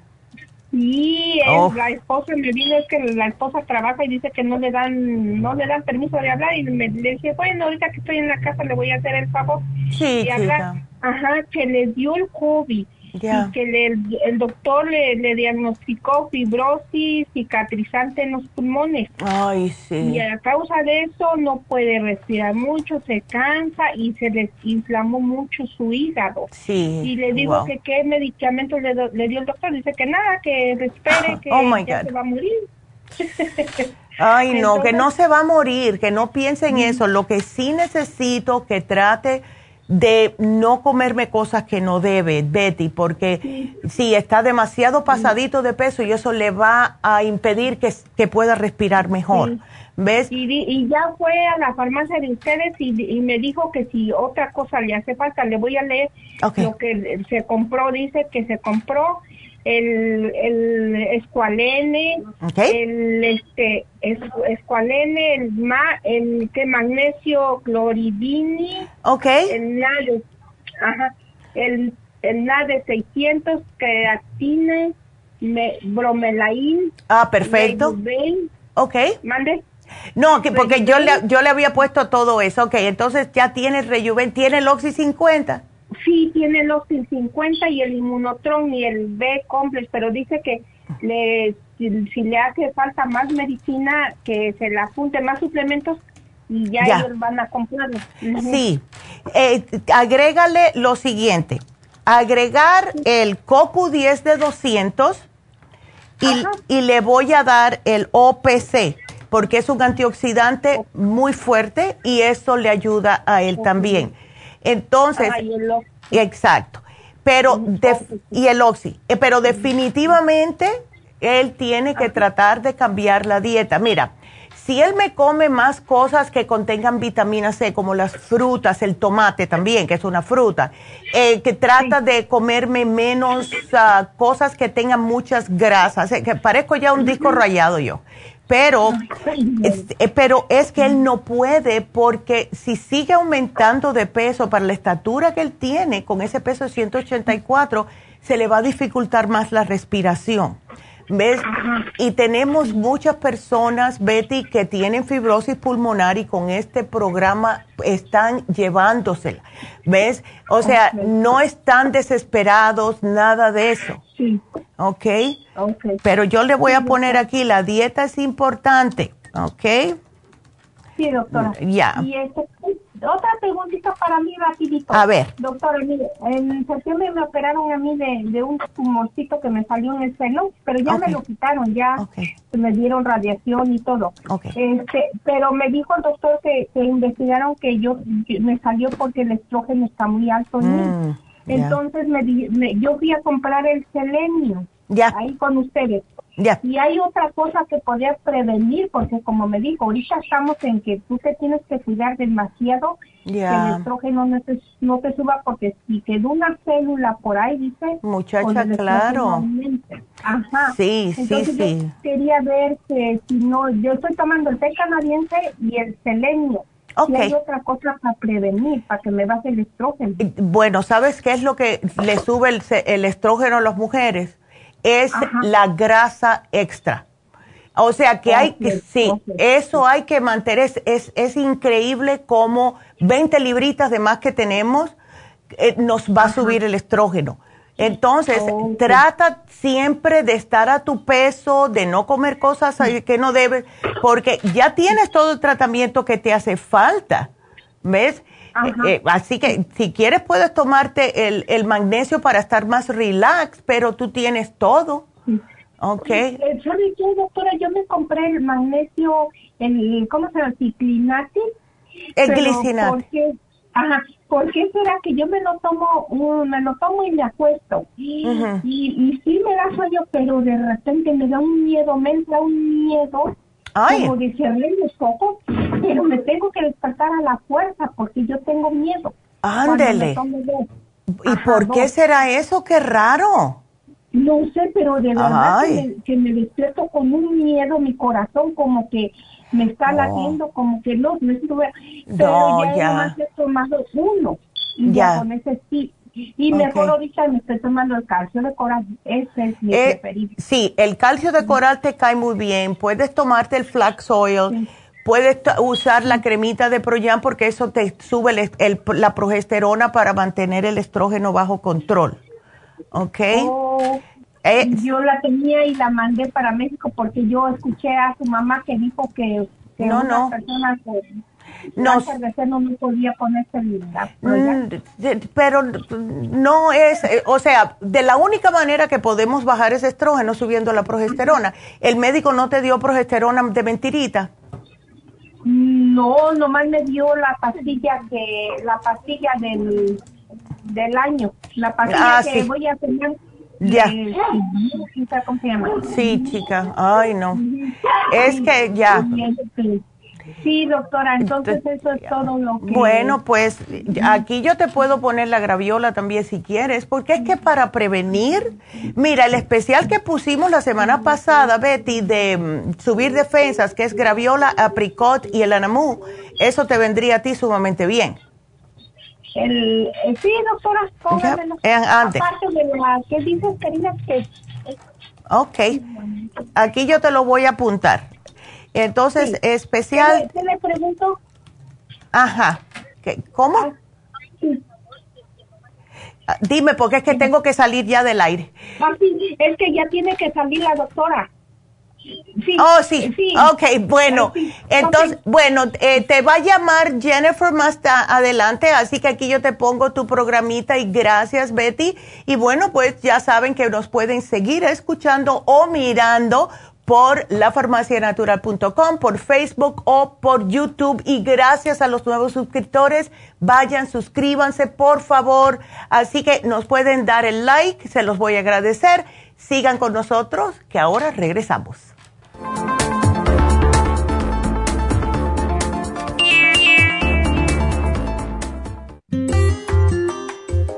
Sí, la esposa me vino, es que la esposa trabaja y dice que no le dan no le dan permiso de hablar y me, le dije, bueno, ahorita que estoy en la casa le voy a hacer el favor. Sí, hablar. Ajá, que le dio el COVID y que el doctor le, le, diagnosticó fibrosis cicatrizante en los pulmones. Ay, sí. Y a causa de eso no puede respirar mucho, se cansa y se le inflamó mucho su hígado. Sí. Y le digo que qué medicamento le, le, dio el doctor. Dice que nada, que espere, que oh ya se va a morir. Ay, no, que no se va a morir, que no piense en eso. Lo que sí necesito que trate de no comerme cosas que no debe, Betty, porque si está demasiado pasadito de peso y eso le va a impedir que, que pueda respirar mejor. ¿Ves? Y, ya fue a la farmacia de ustedes y, me dijo que si otra cosa le hace falta, le voy a leer lo que se compró. Dice que se compró el, el escualene, el este escualene, el ma, el que magnesio cloridini, okay. el NADE, ajá, el, el NADE 600, creatina, me, bromelain. Ah, perfecto. ok. Mande. No, que porque yo le, yo le había puesto todo eso. Ok, entonces ya tiene el Rejuven, tiene el Oxy 50. Sí, tiene el Oxy 50 y el Inmunotron y el B complex, pero dice que le, si, le hace falta más medicina, que se le apunte más suplementos y ya, ellos van a comprarlo. Sí, eh, agrégale lo siguiente, agregar el COCU 10 de 200 y, y le voy a dar el OPC porque es un antioxidante muy fuerte y eso le ayuda a él también. Entonces, exacto. Pero y el oxi, eh, pero definitivamente él tiene que tratar de cambiar la dieta. Mira, si él me come más cosas que contengan vitamina C, como las frutas, el tomate también, que es una fruta, eh, que trata de comerme menos ah, cosas que tengan muchas grasas, eh, que parezco ya un disco rayado yo pero es, eh, pero es que él no puede porque si sigue aumentando de peso para la estatura que él tiene, con ese peso de 184, se le va a dificultar más la respiración. ¿Ves? Y tenemos muchas personas, Betty, que tienen fibrosis pulmonar y con este programa están llevándosela. ¿Ves? O sea, no están desesperados, nada de eso. Sí. ¿Ok? Pero yo le voy a poner aquí, la dieta es importante. ¿Ok? Sí, doctora. Ya. Y este, otra preguntita para mí rapidito. A ver. Doctora, mire, en septiembre me operaron a mí de, de un tumorcito que me salió en el seno, pero ya me lo quitaron, ya me dieron radiación y todo. Este, pero me dijo el doctor que, investigaron que yo me salió porque el estrógeno está muy alto en mí. Mm, Entonces me, me, yo fui a comprar el selenio ya. ahí con ustedes. Y hay otra cosa que podrías prevenir, porque como me dijo, ahorita estamos en que tú te tienes que cuidar demasiado, que el estrógeno no te, no te suba, porque si quedó una célula por ahí, dice. Muchacha, claro. Ajá. Sí, sí, sí. quería ver que si no, yo estoy tomando el té canadiense y el selenio. Okay. hay otra cosa para prevenir, para que me baje el estrógeno. Bueno, ¿sabes qué es lo que le sube el, el estrógeno a las mujeres? Es la grasa extra. O sea que hay que, sí, eso hay que mantener. Es, es, increíble cómo 20 libritas de más que tenemos eh, nos va a subir el estrógeno. Entonces, trata siempre de estar a tu peso, de no comer cosas que no debes, porque ya tienes todo el tratamiento que te hace falta. ¿Ves? Eh, eh, así que si quieres puedes tomarte el, el, magnesio para estar más relax, pero tú tienes todo. Ok. Eh, ¿Sabe qué, doctora? Yo me compré el magnesio, el, ¿cómo se llama? Ciclinatis. El glicinate. Ajá, ¿por qué será que yo me lo tomo, me lo tomo y me acuesto? Y, y, sí me da sueño, pero de repente me da un miedo, me entra un miedo Ay. como discernir los ojos, pero me tengo que despertar a la fuerza porque yo tengo miedo. Ándele. ¿Y por qué será eso? Qué raro. No sé, pero de verdad que me, despierto con un miedo, mi corazón como que me está latiendo, como que no, no estuve. Pero ya, ya. he tomado uno. Y ya. con ese sí, y mejor ahorita me estoy tomando el calcio de coral. Ese es mi eh, preferido. Sí, el calcio de coral te cae muy bien. Puedes tomarte el flax oil. Puedes usar la cremita de Proyan porque eso te sube la progesterona para mantener el estrógeno bajo control. ¿Ok? Oh, eh, yo la tenía y la mandé para México porque yo escuché a su mamá que dijo que, que no, no. personas no, no podía ponerse mm, pero no es, eh, o sea, de la única manera que podemos bajar ese estrógeno subiendo la progesterona. ¿El médico no te dio progesterona de mentirita? No, nomás me dio la pastilla que, la pastilla del, del año, la pastilla ah, que voy a tener. Ya. ¿Cómo se llama? Sí, chica. Ay, no. Es que ya. Sí, doctora, entonces eso es todo lo que... Bueno, pues aquí yo te puedo poner la graviola también si quieres, porque es que para prevenir, mira, el especial que pusimos la semana pasada, Betty, de mm, subir defensas, que es graviola, apricot y el anamú, eso te vendría a ti sumamente bien. El, eh, sí, doctora, póngamelo. Eh, antes. Aparte de la que dices, que... Ok, aquí yo te lo voy a apuntar. Entonces, especial. ¿Qué le, pregunto? Ajá. ¿Cómo? Ah, ah, dime, porque es que tengo que salir ya del aire. Ah, sí, es que ya tiene que salir la doctora. Sí, oh, sí. sí. Ok, bueno. Entonces, bueno, eh, te va a llamar Jennifer más adelante, así que aquí yo te pongo tu programita y gracias, Betty. Y bueno, pues ya saben que nos pueden seguir escuchando o mirando por lafarmacianatural.com, por Facebook o por YouTube. Y gracias a los nuevos suscriptores, vayan, suscríbanse, por favor. Así que nos pueden dar el like, se los voy a agradecer. Sigan con nosotros, que ahora regresamos.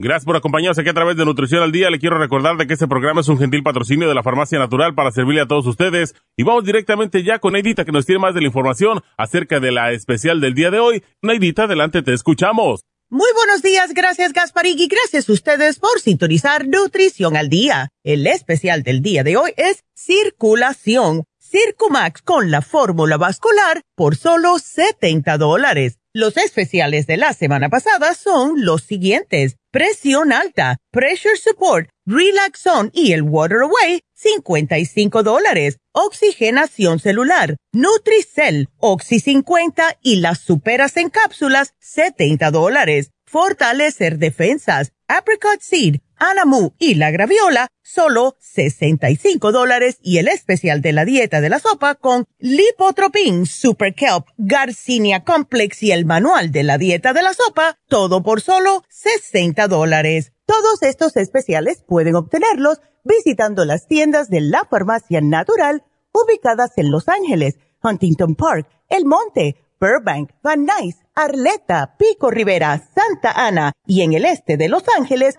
Gracias por acompañarnos aquí a través de Nutrición al Día. Le quiero recordar de que este programa es un gentil patrocinio de la Farmacia Natural para servirle a todos ustedes. Y vamos directamente ya con Neidita que nos tiene más de la información acerca de la especial del día de hoy. Neidita, adelante, te escuchamos. Muy buenos días, gracias Gasparín y gracias a ustedes por sintonizar Nutrición al Día. El especial del día de hoy es Circulación. Circumax con la fórmula vascular por solo 70 dólares. Los especiales de la semana pasada son los siguientes. Presión alta, Pressure Support, Relaxon y el Water Away, 55 dólares. Oxigenación celular, Nutricell, Oxy 50 y las superas en cápsulas, 70 dólares. Fortalecer defensas, Apricot Seed, Anamu y la graviola, solo 65 dólares y el especial de la dieta de la sopa con Lipotropin, Super Kelp, Garcinia Complex y el manual de la dieta de la sopa, todo por solo 60 dólares. Todos estos especiales pueden obtenerlos visitando las tiendas de la farmacia natural ubicadas en Los Ángeles, Huntington Park, El Monte, Burbank, Van Nuys, Arleta, Pico Rivera, Santa Ana y en el este de Los Ángeles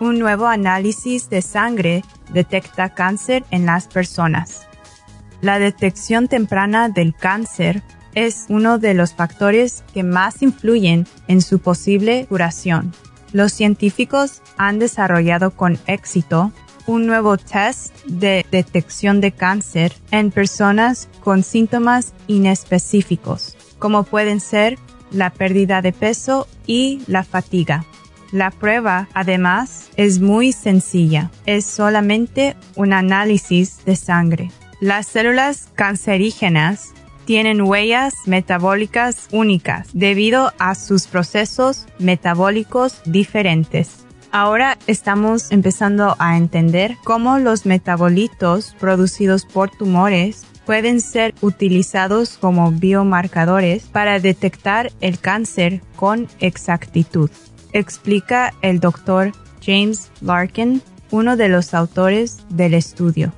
Un nuevo análisis de sangre detecta cáncer en las personas. La detección temprana del cáncer es uno de los factores que más influyen en su posible curación. Los científicos han desarrollado con éxito un nuevo test de detección de cáncer en personas con síntomas inespecíficos, como pueden ser la pérdida de peso y la fatiga. La prueba, además, es muy sencilla. Es solamente un análisis de sangre. Las células cancerígenas tienen huellas metabólicas únicas debido a sus procesos metabólicos diferentes. Ahora estamos empezando a entender cómo los metabolitos producidos por tumores pueden ser utilizados como biomarcadores para detectar el cáncer con exactitud explica el doctor James Larkin, uno de los autores del estudio.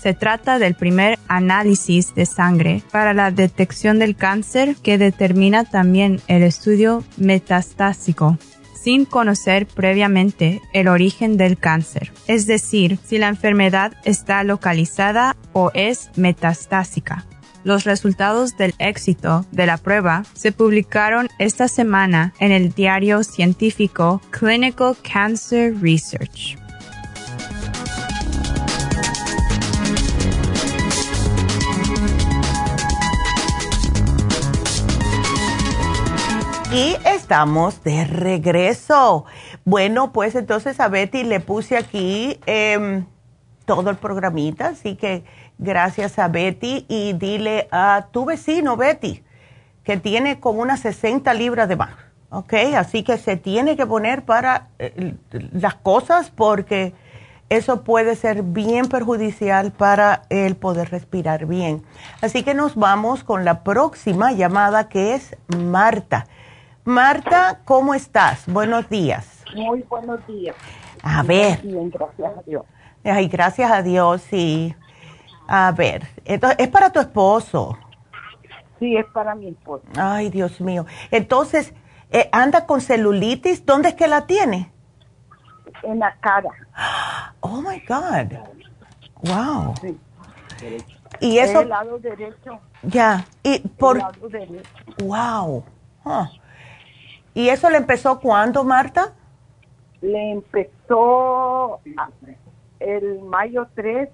Se trata del primer análisis de sangre para la detección del cáncer que determina también el estudio metastásico sin conocer previamente el origen del cáncer, es decir, si la enfermedad está localizada o es metastásica. Los resultados del éxito de la prueba se publicaron esta semana en el diario científico Clinical Cancer Research. Y estamos de regreso. Bueno, pues entonces a Betty le puse aquí em, todo el programita, así que gracias a Betty y dile a tu vecino Betty que tiene como unas 60 libras de más, ¿ok? Así que se tiene que poner para eh, las cosas porque eso puede ser bien perjudicial para el poder respirar bien. Así que nos vamos con la próxima llamada que es Marta. Marta, ¿cómo estás? Buenos días. Muy buenos días. A ver. Bien, gracias a Dios. Ay, gracias a Dios, sí. A ver, entonces, es para tu esposo. Sí, es para mi esposo. Ay, Dios mío. Entonces, eh, ¿anda con celulitis? ¿Dónde es que la tiene? En la cara. Oh, my God. Wow. Sí. Y eso... El lado derecho. Ya. Y por... El lado derecho. Wow. ¿Y eso le empezó cuándo, Marta? Le empezó el mayo 3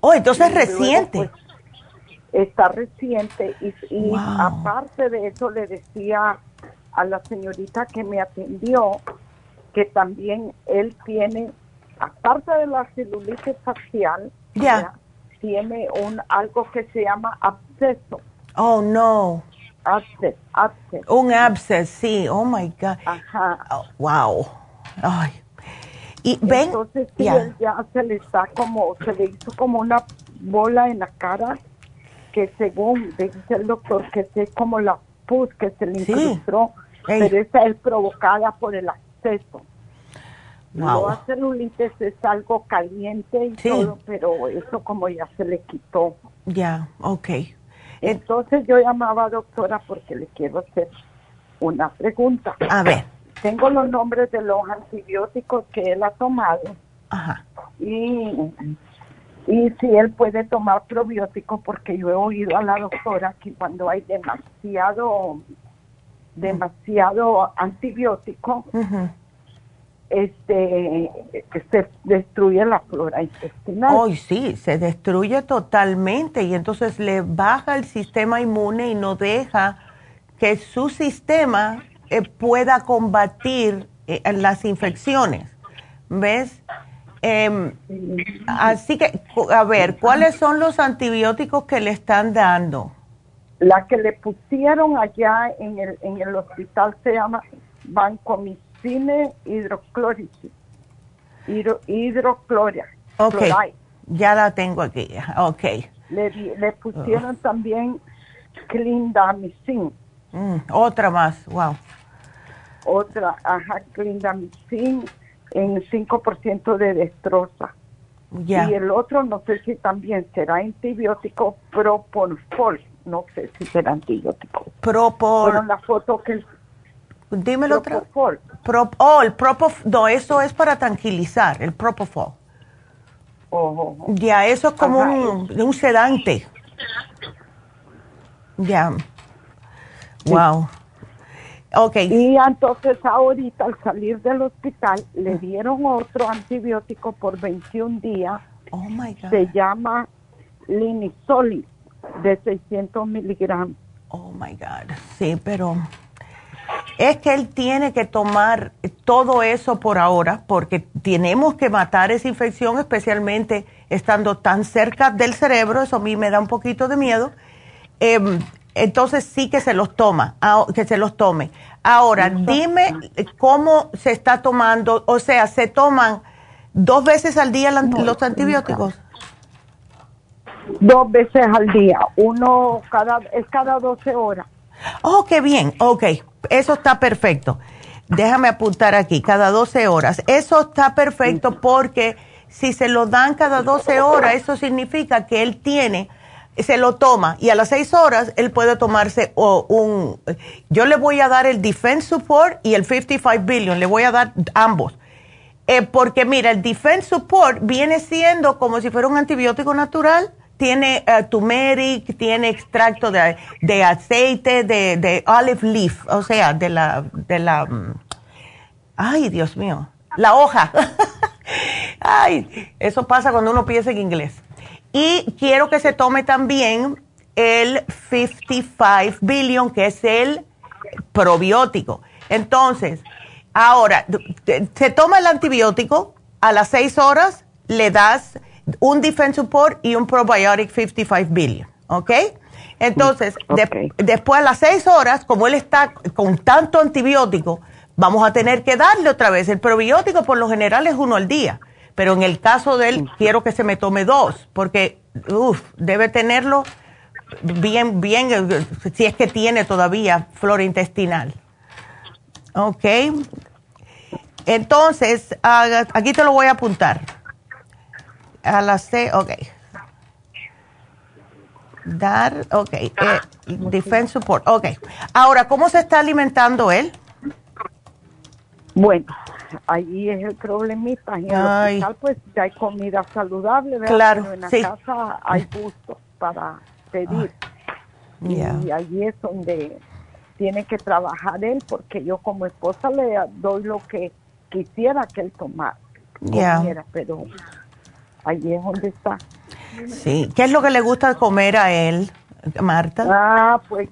Oh, entonces es reciente. Pues, está reciente y, aparte de eso le decía a la señorita que me atendió que también él tiene, aparte de la celulitis facial, ya tiene un algo que se llama absceso. Oh, no. Absces, absces. Un abscess, sí. Oh, my God. Ajá. Oh, wow. Ay. Y ven, Entonces ya se le está como, se le hizo como una bola en la cara que según dice el doctor que es como la pus que se le incrustó, pero esa es provocada por el acceso. Wow. La celulitis es algo caliente y todo, pero eso como ya se le quitó. Ya, ok. Entonces yo llamaba doctora porque le quiero hacer una pregunta. A ver tengo los nombres de los antibióticos que él ha tomado. Ajá. Y, y si él puede tomar probióticos, porque yo he oído a la doctora que cuando hay demasiado, demasiado antibiótico, este, se destruye la flora intestinal. Hoy sí, se destruye totalmente y entonces le baja el sistema inmune y no deja que su sistema eh, pueda combatir eh, las infecciones. ¿Ves? Em, así que, a ver, ¿cuáles son los antibióticos que le están dando? La que le pusieron allá en el, en el hospital se llama vancomicina hidroclórica. Hidro, hidrocloria. Ok, ya la tengo aquí, ok. Le, le pusieron también clindamicin. Mm, otra más, wow. Otra, ajá, clindamicin en 5% de destroza. Y el otro, no sé si también será antibiótico propofol. No sé si será antibiótico. Propol. Pero la foto que... Dímelo otra. Pro, oh, el propofol. No, eso es para tranquilizar, el propofol. Oh, Ya, eso es como un, un, sedante. Ya. Wow. Okay. Y entonces ahorita al salir del hospital le dieron otro antibiótico por 21 días. Oh my God. Se llama Linisoli de 600 miligramos. Oh my God. Sí, pero es que él tiene que tomar todo eso por ahora porque tenemos que matar esa infección, especialmente estando tan cerca del cerebro. Eso a mí me da un poquito de miedo. Eh, entonces sí que se los toma, que se los tome. Ahora, dime cómo se está tomando, o sea, ¿se toman dos veces al día los antibióticos? Dos veces al día, uno cada, es cada 12 horas. Oh, qué bien, ok, eso está perfecto. Déjame apuntar aquí, cada 12 horas. Eso está perfecto porque si se lo dan cada 12 horas, eso significa que él tiene se lo toma y a las seis horas él puede tomarse un, yo le voy a dar el Defense Support y el 55 Billion, le voy a dar ambos. Eh, porque mira, el Defense Support viene siendo como si fuera un antibiótico natural, tiene uh, turmeric, tiene extracto de, de aceite de, de, olive leaf, o sea, de la, de la, mm, ay Dios mío, la hoja. ay, eso pasa cuando uno piensa en inglés. Y quiero que se tome también el 55 billion, que es el probiótico. Entonces, ahora, se toma el antibiótico, a las 6 horas le das un Defense Support y un Probiotic 55 billion, ¿ok? Entonces, después a las 6 horas, como él está con tanto antibiótico, vamos a tener que darle otra vez. El probiótico por lo general es uno al día pero en el caso de él quiero que se me tome dos, porque uf, debe tenerlo bien, bien, si es que tiene todavía flora intestinal. Ok. Entonces, aquí te lo voy a apuntar. A la C, ok. Dar, ok. Eh, defense support, ok. Ahora, ¿cómo se está alimentando él? Bueno, ahí es el problemita. En el hospital pues ya hay comida saludable, ¿verdad? Claro, Pero en la casa hay gustos para pedir. Y ahí es donde tiene que trabajar él, porque yo como esposa le doy lo que quisiera que él tomara, pero ahí es donde está. Sí, ¿qué es lo que le gusta comer a él, Marta? Ah, pues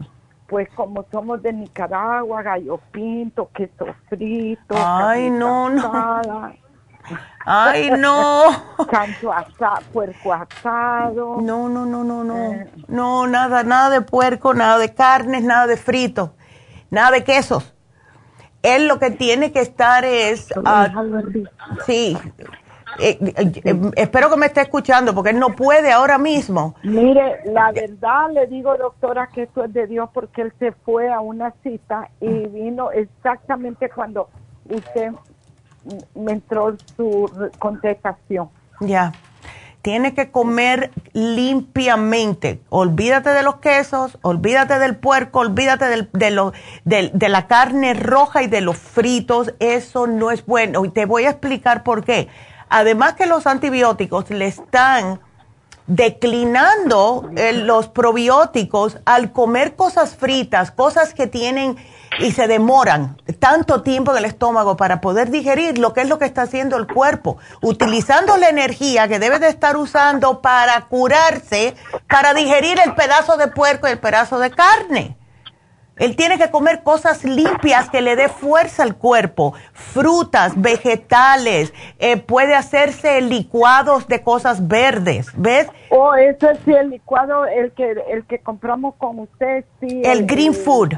pues como somos de Nicaragua, gallo pinto, queso frito. Ay, no, no. Ay, no. Cancho asado, puerco asado. No, no, no, no, no. Eh. No, nada, nada de puerco, nada de carnes, nada de frito, nada de quesos. Él lo que tiene que estar es... Uh, sí, eh, eh, eh, espero que me esté escuchando porque él no puede ahora mismo. Mire, la verdad le digo, doctora, que esto es de Dios porque él se fue a una cita y vino exactamente cuando usted me entró su contestación. Ya. Tiene que comer limpiamente. Olvídate de los quesos, olvídate del puerco, olvídate del, de, de la carne roja y de los fritos. Eso no es bueno. Y te voy a explicar por qué además que los antibióticos le están declinando eh, los probióticos al comer cosas fritas, cosas que tienen y se demoran tanto tiempo en el estómago para poder digerir lo que es lo que está haciendo el cuerpo, utilizando la energía que debe de estar usando para curarse, para digerir el pedazo de puerco y el pedazo de carne. Él tiene que comer cosas limpias que le dé fuerza al cuerpo, frutas, vegetales, eh, puede hacerse licuados de cosas verdes, ¿ves? Oh, ese sí, el licuado, el que, el que compramos con usted, sí. El, green food.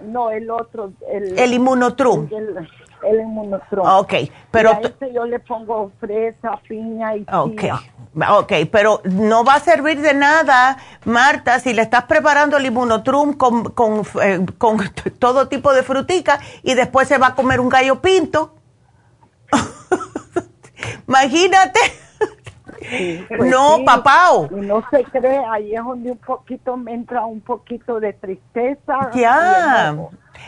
No, el otro. El, el inmunotrum. el inmunotron. Ok, pero... a este yo le pongo fresa, piña y Ok, ok, pero no va a servir de nada, Marta, si le estás preparando el inmunotrum con, con, eh, con todo tipo de frutica y después se va a comer un gallo pinto. Imagínate. Pues no, papá. No se cree, ahí es donde un poquito me entra un poquito de tristeza. Ya.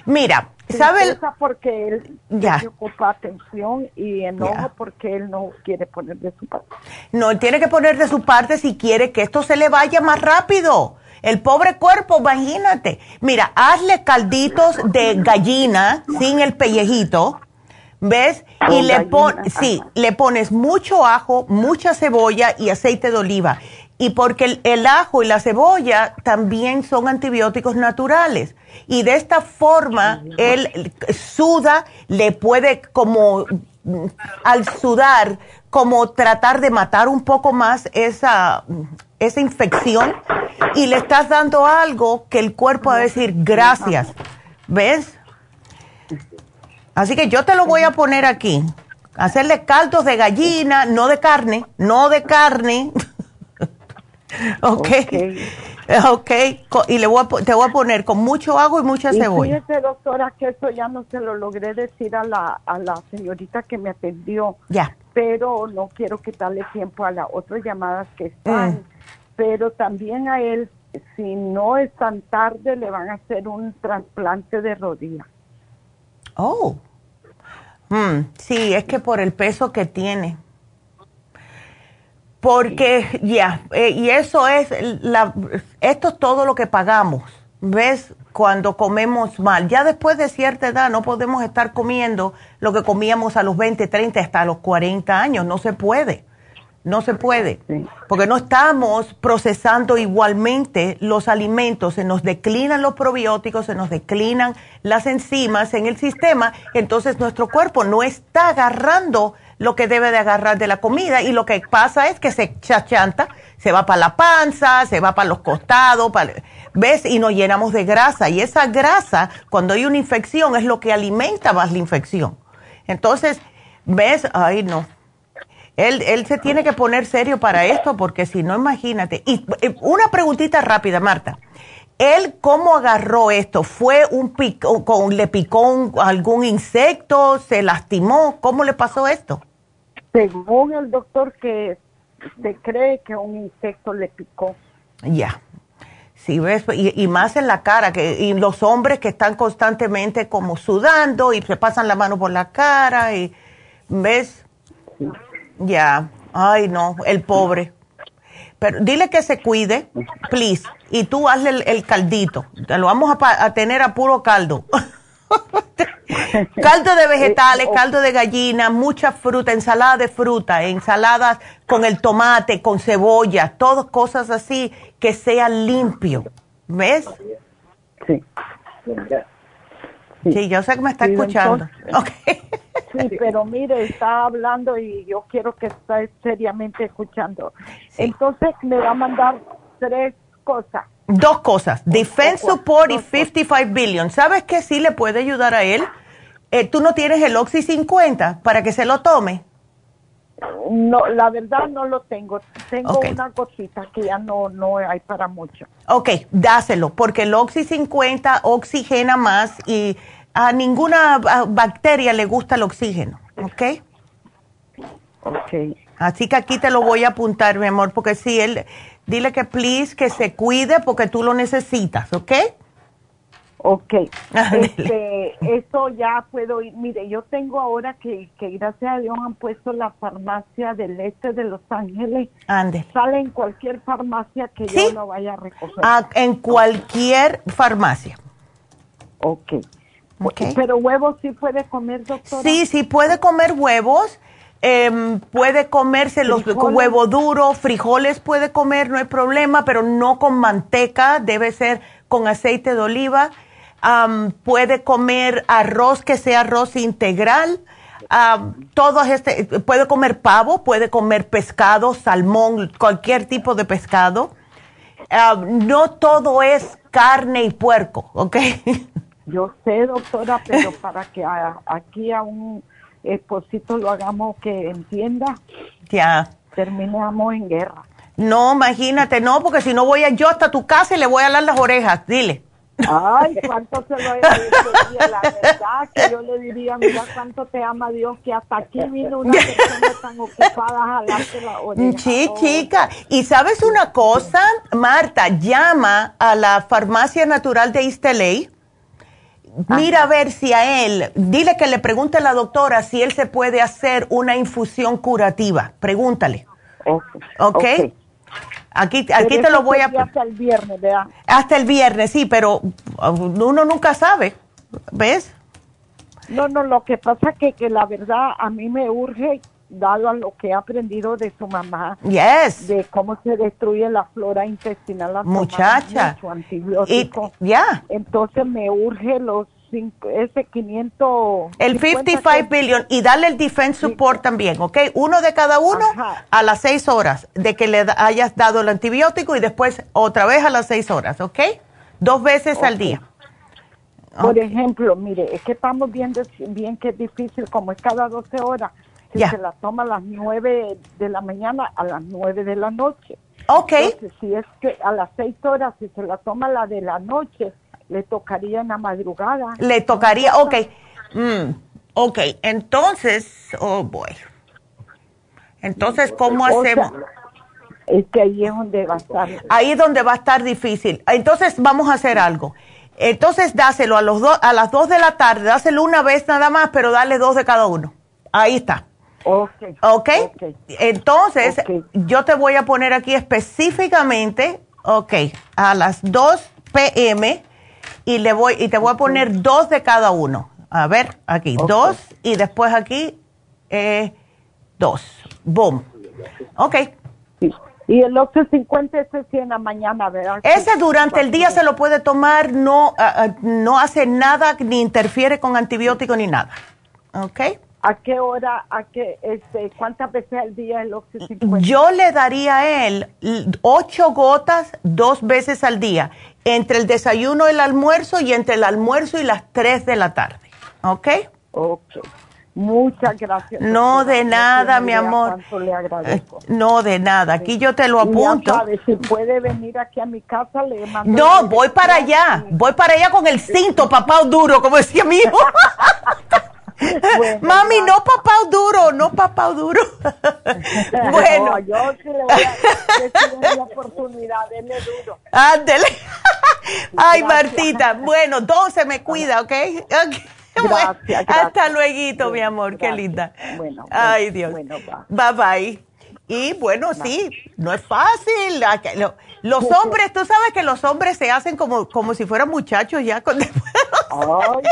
Mira, ¿sabes? porque él ya. ocupa atención y enojo porque él no quiere poner de su parte. No, él tiene que poner de su parte si quiere que esto se le vaya más rápido. El pobre cuerpo, imagínate. Mira, hazle calditos de gallina sin el pellejito ¿Ves? y le, sí, le pones mucho ajo, mucha cebolla y aceite de oliva. Y porque el, ajo y la cebolla también son antibióticos naturales. Y de esta forma, él suda, le puede como, al sudar, como tratar de matar un poco más esa, esa infección. Y le estás dando algo que el cuerpo va a decir gracias. ¿Ves? Así que yo te lo voy a poner aquí. Hacerle caldos de gallina, no de carne, no de carne. ok. Ok, y le voy a, te voy a poner con mucho agua y mucha cebolla. Y fíjese, doctora, que eso ya no se lo logré decir a la, a la señorita que me atendió. Ya. Pero no quiero quitarle tiempo a las otras llamadas que están. Mm. Pero también a él, si no es tan tarde, le van a hacer un trasplante de rodilla. Oh. Mm, sí, es que por el peso que tiene. Porque ya, eh, y eso es, la, esto es todo lo que pagamos, ¿ves? Cuando comemos mal. Ya después de cierta edad no podemos estar comiendo lo que comíamos a los 20, 30, hasta los 40 años, no se puede. No se puede, porque no estamos procesando igualmente los alimentos, se nos declinan los probióticos, se nos declinan las enzimas en el sistema, entonces nuestro cuerpo no está agarrando lo que debe de agarrar de la comida y lo que pasa es que se chachanta, se va para la panza, se va para los costados, ¿ves? Y nos llenamos de grasa y esa grasa, cuando hay una infección, es lo que alimenta más la infección. Entonces, ¿ves? Ay, no él, él se tiene que poner serio para esto porque si no, imagínate. Y una preguntita rápida, Marta. ¿Él cómo agarró esto? ¿Fue un pico, con, le picó algún insecto? ¿Se lastimó? ¿Cómo le pasó esto? Según el doctor que se cree que un insecto le picó. Ya. Sí, ves, y, más en la cara, que, y los hombres que están constantemente como sudando y se pasan la mano por la cara y, ¿ves? Ya, ay no, el pobre. Pero dile que se cuide, please. Y tú hazle el, caldito. Lo vamos a, tener a puro caldo. caldo de vegetales, caldo de gallina, mucha fruta, ensalada de fruta, ensaladas con el tomate, con cebolla, todas cosas así que sea limpio. ¿Ves? Sí. Sí, yo sé que me está escuchando. Sí, pero mire, está hablando y yo quiero que esté seriamente escuchando. Entonces me va a mandar tres cosas. Dos cosas, Defense Support y 55 Billion. ¿Sabes qué sí le puede ayudar a él? Eh, ¿Tú no tienes el Oxy 50 para que se lo tome? No, la verdad no lo tengo. Tengo una cosita que ya no, no hay para mucho. Ok, dáselo, porque el Oxy 50 oxigena más y a ninguna bacteria le gusta el oxígeno, ¿ok? Ok. Así que aquí te lo voy a apuntar, mi amor, porque sí, él, dile que please, que se cuide porque tú lo necesitas, ¿ok? Ok, este, eso ya puedo ir. Mire, yo tengo ahora que, que gracias a Dios han puesto la farmacia del este de Los Ángeles. Ande. Sale en cualquier farmacia que yo lo vaya a recoger. Ah, en cualquier farmacia. Ok. okay. Pero huevos sí puede comer, doctora. Sí, sí puede comer huevos. Em, puede comerse los huevos duros, frijoles puede comer, no hay problema, pero no con manteca, debe ser con aceite de oliva puede comer arroz que sea arroz integral, todo este, puede comer pavo, puede comer pescado, salmón, cualquier tipo de pescado. no todo es carne y puerco, ¿ok? Yo sé, doctora, pero para que aquí a un esposito lo hagamos que entienda, ya terminamos en guerra. No, imagínate, no, porque si no voy a, yo hasta tu casa y le voy a dar las orejas, dile. Ay, cuánto se lo he dicho, la verdad que yo le diría, mira cuánto te ama Dios, que hasta aquí vino una persona tan ocupada a la oreja. Sí, chica, y sabes una cosa, Marta, llama a la farmacia natural de East Mira a ver si a él, dile que le pregunte a la doctora si él se puede hacer una infusión curativa. Pregúntale. Ok. okay. Aquí, aquí te lo voy a... Hasta el viernes, ¿verdad? Hasta el viernes, sí, pero uno nunca sabe, ¿ves? No, no, lo que pasa que, que la verdad a mí me urge, dado a lo que he aprendido de su mamá, yes. de cómo se destruye la flora intestinal. Muchacha. Mucho antibiótico. Ya. Entonces me urge los ese 500... El 55 billion y darle el defense support también, ¿ok? Uno de cada uno a las seis horas de que le hayas dado el antibiótico y después otra vez a las seis horas, ¿ok? Dos veces al día. Por ejemplo, mire, es que estamos viendo bien que es difícil, como es cada 12 horas, si se la toma a las 9 de la mañana a las 9 de la noche. Ok. Entonces, si es que a las 6 horas, si se la toma la de la noche, le tocaría en la madrugada. Le tocaría, ok. Mm, ok, entonces, oh boy. Entonces, ¿cómo hacemos? es que ahí es donde va a estar. Ahí es donde va a estar difícil. Entonces, vamos a hacer algo. Entonces, dáselo a, los a las dos de la tarde, dáselo una vez nada más, pero dale dos de cada uno. Ahí está. Ok. Ok. Entonces, yo te voy a poner aquí específicamente, ok, a las 2 p.m y le voy y te voy a poner dos de cada uno. A ver, aquí, dos y después aquí eh, dos. Boom. Ok. Y el 850 ese sí en la mañana, ¿verdad? Ese durante el día se lo puede tomar, no, ah, no hace nada, ni interfiere con antibiótico ni nada. ¿Ok? ¿A qué hora, a qué, este, cuántas veces al día el Oxy 50? Yo le daría a él ocho gotas dos veces al día entre el desayuno y el almuerzo y entre el almuerzo y las 3 de la tarde. ¿Ok? Ok. Muchas gracias. No de nada, mi amor. Le agradezco. No de nada. Aquí yo te lo apunto. Si puede venir aquí a mi casa, le mando. No, voy para allá. Voy para allá con el cinto, papá duro, como decía mi hijo. Mami, no papá duro, no papá duro. bueno. yo sí le voy a decir la oportunidad, denle duro. Ándele. Ay, Martita. Bueno, 12 me cuida, ¿ok? Gracias, Hasta luego, mi amor, qué linda. Bueno, Ay, Dios. bye bye. Y bueno, sí, no es fácil. Los hombres, tú sabes que los hombres se hacen como, como si fueran muchachos ya. Con... Ay,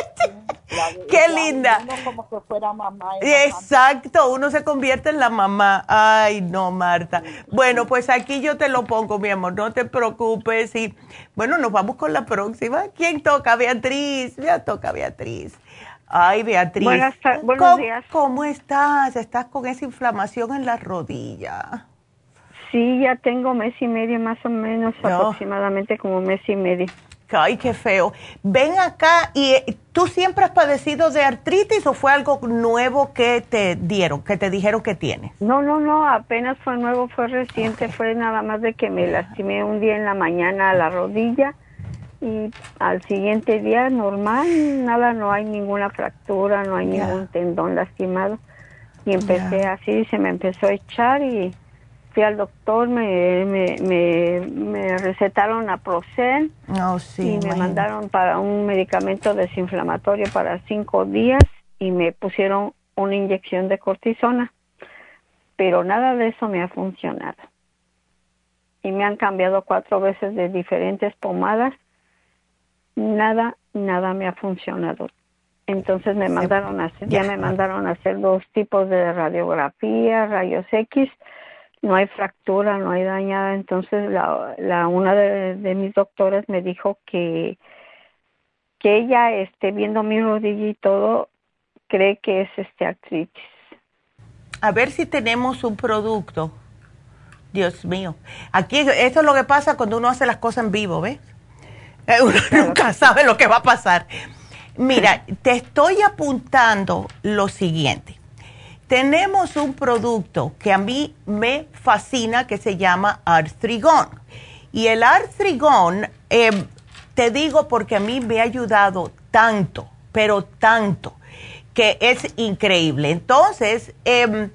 Qué linda. Uno como que fuera mamá. Exacto, uno se convierte en la mamá. Ay, no, Marta. Bueno, pues aquí yo te lo pongo, mi amor, no te preocupes. Y bueno, nos vamos con la próxima. ¿Quién toca? Beatriz. Ya toca Beatriz. Ay, Beatriz. Buenas buenos ¿Cómo, días. ¿Cómo estás? ¿Estás con esa inflamación en la rodilla? Sí, ya tengo mes y medio más o menos, aproximadamente como mes y medio. Ay, qué feo. Ven acá y eh, tú siempre has padecido de artritis o fue algo nuevo que te dieron, que te dijeron que tienes? No, no, no, apenas fue nuevo, fue reciente, fue nada más de que me lastimé un día en la mañana a la rodilla y al siguiente día normal, nada, no hay ninguna fractura, no hay ningún tendón lastimado. Y empecé así, se me empezó a echar y fui al doctor, me, me, me, recetaron Aprocen oh, sí, y me mandaron para un medicamento desinflamatorio para cinco días y me pusieron una inyección de cortisona. Pero nada de eso me ha funcionado. Y me han cambiado cuatro veces de diferentes pomadas nada, nada me ha funcionado. Entonces me mandaron a hacer, ya me mandaron a hacer dos tipos de radiografía, rayos X, no hay fractura, no hay dañada. Entonces la, la una de, mis doctores me dijo que que ella esté viendo mi rodilla y todo cree que es este artritis. A ver si tenemos un producto. Dios mío. Aquí esto es lo que pasa cuando uno hace las cosas en vivo, ¿ves? Uno nunca sabe lo que va a pasar. Mira, te estoy apuntando lo siguiente. Tenemos un producto que a mí me fascina que se llama Artrigón. Y el Artrigón, em, te digo porque a mí me ha ayudado tanto, pero tanto, que es increíble. Entonces, eh,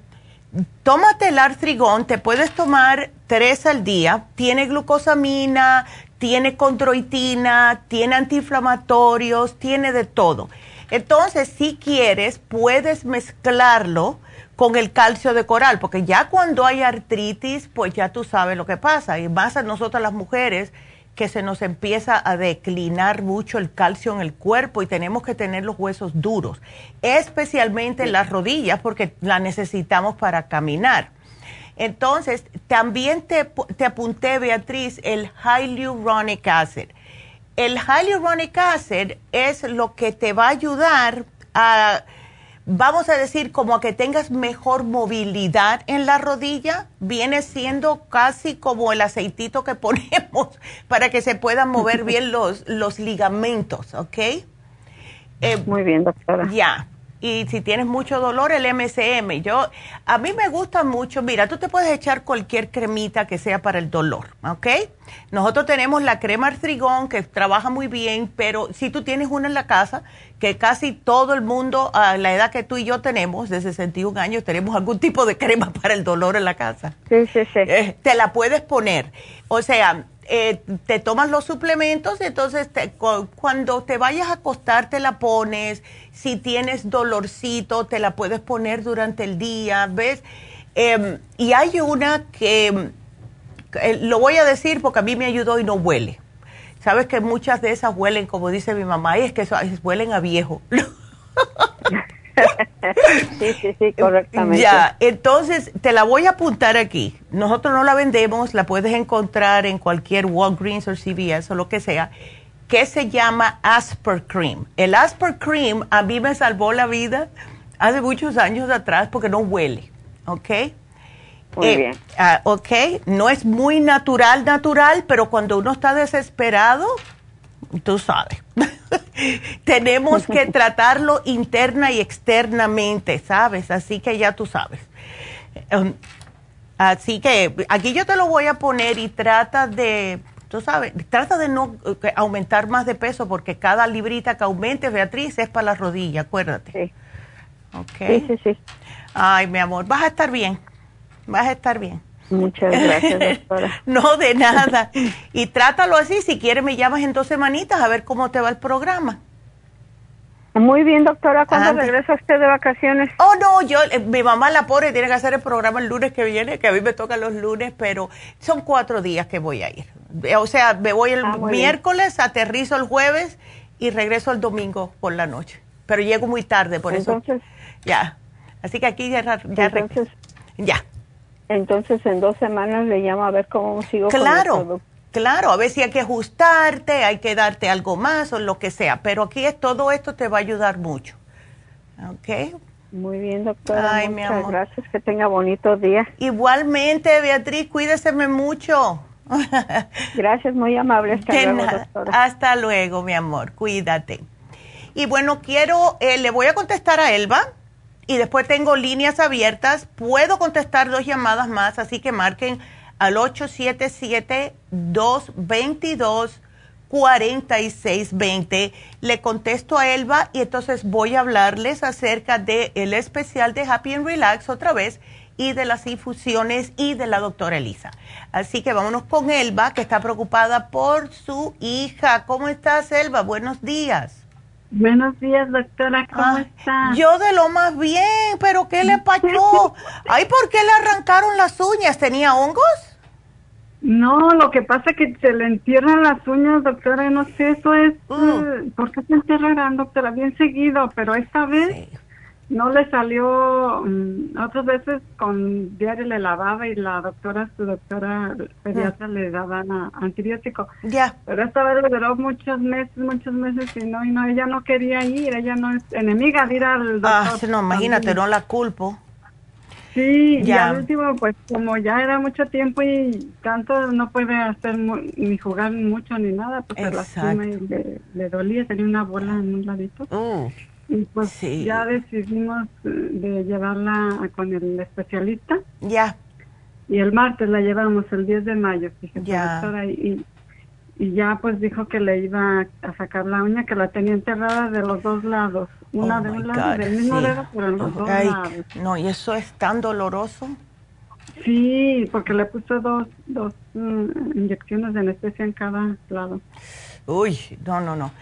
tómate el Artrigón, te puedes tomar tres al día. Tiene glucosamina, tiene condroitina, tiene antiinflamatorios, tiene de todo. Entonces, si quieres, puedes mezclarlo con el calcio de coral, porque ya cuando hay artritis, pues ya tú sabes lo que pasa. Y más a nosotras las mujeres, que se nos empieza a declinar mucho el calcio en el cuerpo y tenemos que tener los huesos duros, especialmente en las rodillas, porque la necesitamos para caminar. Entonces, también te, te apunté, Beatriz, el hyaluronic acid. El hyaluronic acid es lo que te va a ayudar a vamos a decir, como a que tengas mejor movilidad en la rodilla, viene siendo casi como el aceitito que ponemos para que se puedan mover bien los, los ligamentos, ¿ok? Eh, Muy bien, doctora. Ya y si tienes mucho dolor, el MCM. Yo, a mí me gusta mucho, mira, tú te puedes echar cualquier cremita que sea para el dolor, ¿ok? Nosotros tenemos la crema artrigón que trabaja muy bien, pero si tú tienes una en la casa, que casi todo el mundo a la edad que tú y yo tenemos, de 61 años, tenemos algún tipo de crema para el dolor en la casa. Sí, sí, sí. Eh, te la puedes poner. O sea, eh, te tomas los suplementos, entonces cuando te vayas a acostar te la pones, si tienes dolorcito te la puedes poner durante el día, ¿ves? Em, y hay una que, eh, lo voy a decir porque a mí me ayudó y no huele. Sabes que muchas de esas huelen, como dice mi mamá, y es que huelen a viejo. sí, sí, sí, correctamente. Ya, entonces te la voy a apuntar aquí. Nosotros no la vendemos, la puedes encontrar en cualquier Walgreens o CVS o lo que sea, que se llama Asper Cream. El Asper Cream a mí me salvó la vida hace muchos años atrás porque no huele, ¿ok? Muy eh, bien. Ah, ok, no es muy natural, natural, pero cuando uno está desesperado, tú sabes. Tenemos que tratarlo interna y externamente, ¿sabes? Así que ya tú sabes. Um, así que aquí yo te lo voy a poner y trata de, tú sabes, trata de no eh, aumentar más de peso porque cada librita que aumente, Beatriz, es para la rodilla, acuérdate. Sí. Ok. Sí, sí, sí. Ay, mi amor, vas a estar bien. Vas a estar bien. Muchas gracias, doctora. no, de nada. Y trátalo así. Si quieres, me llamas en dos semanitas a ver cómo te va el programa. Muy bien, doctora. ¿Cuándo regresa usted de vacaciones? Oh, no, yo, eh, mi mamá la pobre tiene que hacer el programa el lunes que viene, que a mí me toca los lunes, pero son cuatro días que voy a ir. Eh, o sea, me voy el ah, miércoles, aterrizo el jueves y regreso el domingo por la noche. Pero llego muy tarde, por entonces, eso. Ya. Así que aquí ya, ya entonces, Ya. Entonces en dos semanas le llamo a ver cómo sigo claro, con Claro, a ver si hay que ajustarte, hay que darte algo más o lo que sea, pero aquí es, todo esto te va a ayudar mucho. ¿Ok? Muy bien, doctora. Ay, Muchas mi amor. gracias. Que tenga bonitos días. Igualmente, Beatriz, cuídeseme mucho. gracias, muy amable. Hasta luego, doctora. Hasta luego, mi amor. Cuídate. Y bueno, quiero, eh, le voy a contestar a Elba y después tengo líneas abiertas. Puedo contestar dos llamadas más, así que marquen al 877-222-4620. Le contesto a Elba y entonces voy a hablarles acerca del el especial de Happy and Relax otra vez y de las infusiones y de la doctora Elisa. Así que vámonos con Elba, que está preocupada por su hija. ¿Cómo estás, Elba? Buenos días. Buenos días, doctora, ¿cómo está? Yo de lo más bien, pero ¿qué le pasó? Ay, ¿por qué le arrancaron las uñas? ¿Tenía hongos? No, lo que pasa es que se le entierran las uñas, doctora, no sé, eso es... Mm. ¿Por qué se enterrarán, doctora? Bien seguido, pero esta vez no le salió, mm, otras veces con diario le lavaba y la doctora, su doctora pediatra le daba antibiótico. Ya. Pero esta vez le duró muchos meses, muchos meses y no, y no, ella no quería ir, ella no es enemiga de ir al doctor. Ah, no, imagínate, no la culpo. Sí, ya. y al último, pues como ya era mucho tiempo y tanto no puede hacer ni jugar mucho ni nada, pues se le, le, dolía, tenía una bola en un ladito. Oh, y pues ya decidimos eh, de llevarla con el especialista. Ya. Y el martes la llevamos, el 10 de mayo, fíjate, ya. y, y ya pues dijo que le iba a sacar la uña que la tenía enterrada de los dos lados una oh de un lado del mismo dedo pero en los dos lados no y eso es tan doloroso sí porque le puso dos dos mm, inyecciones de anestesia en cada lado uy no no no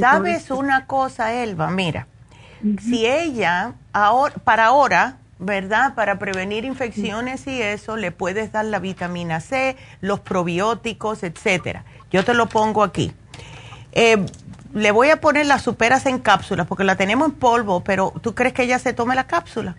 sabes una cosa Elba mira si ella ahora para ahora ¿verdad? Para prevenir infecciones y eso, le puedes dar la vitamina C, los probióticos, etcétera. Yo te lo pongo aquí. Eh, le voy a poner las superas en cápsulas porque la tenemos en polvo, pero ¿tú crees que ella se tome la cápsula?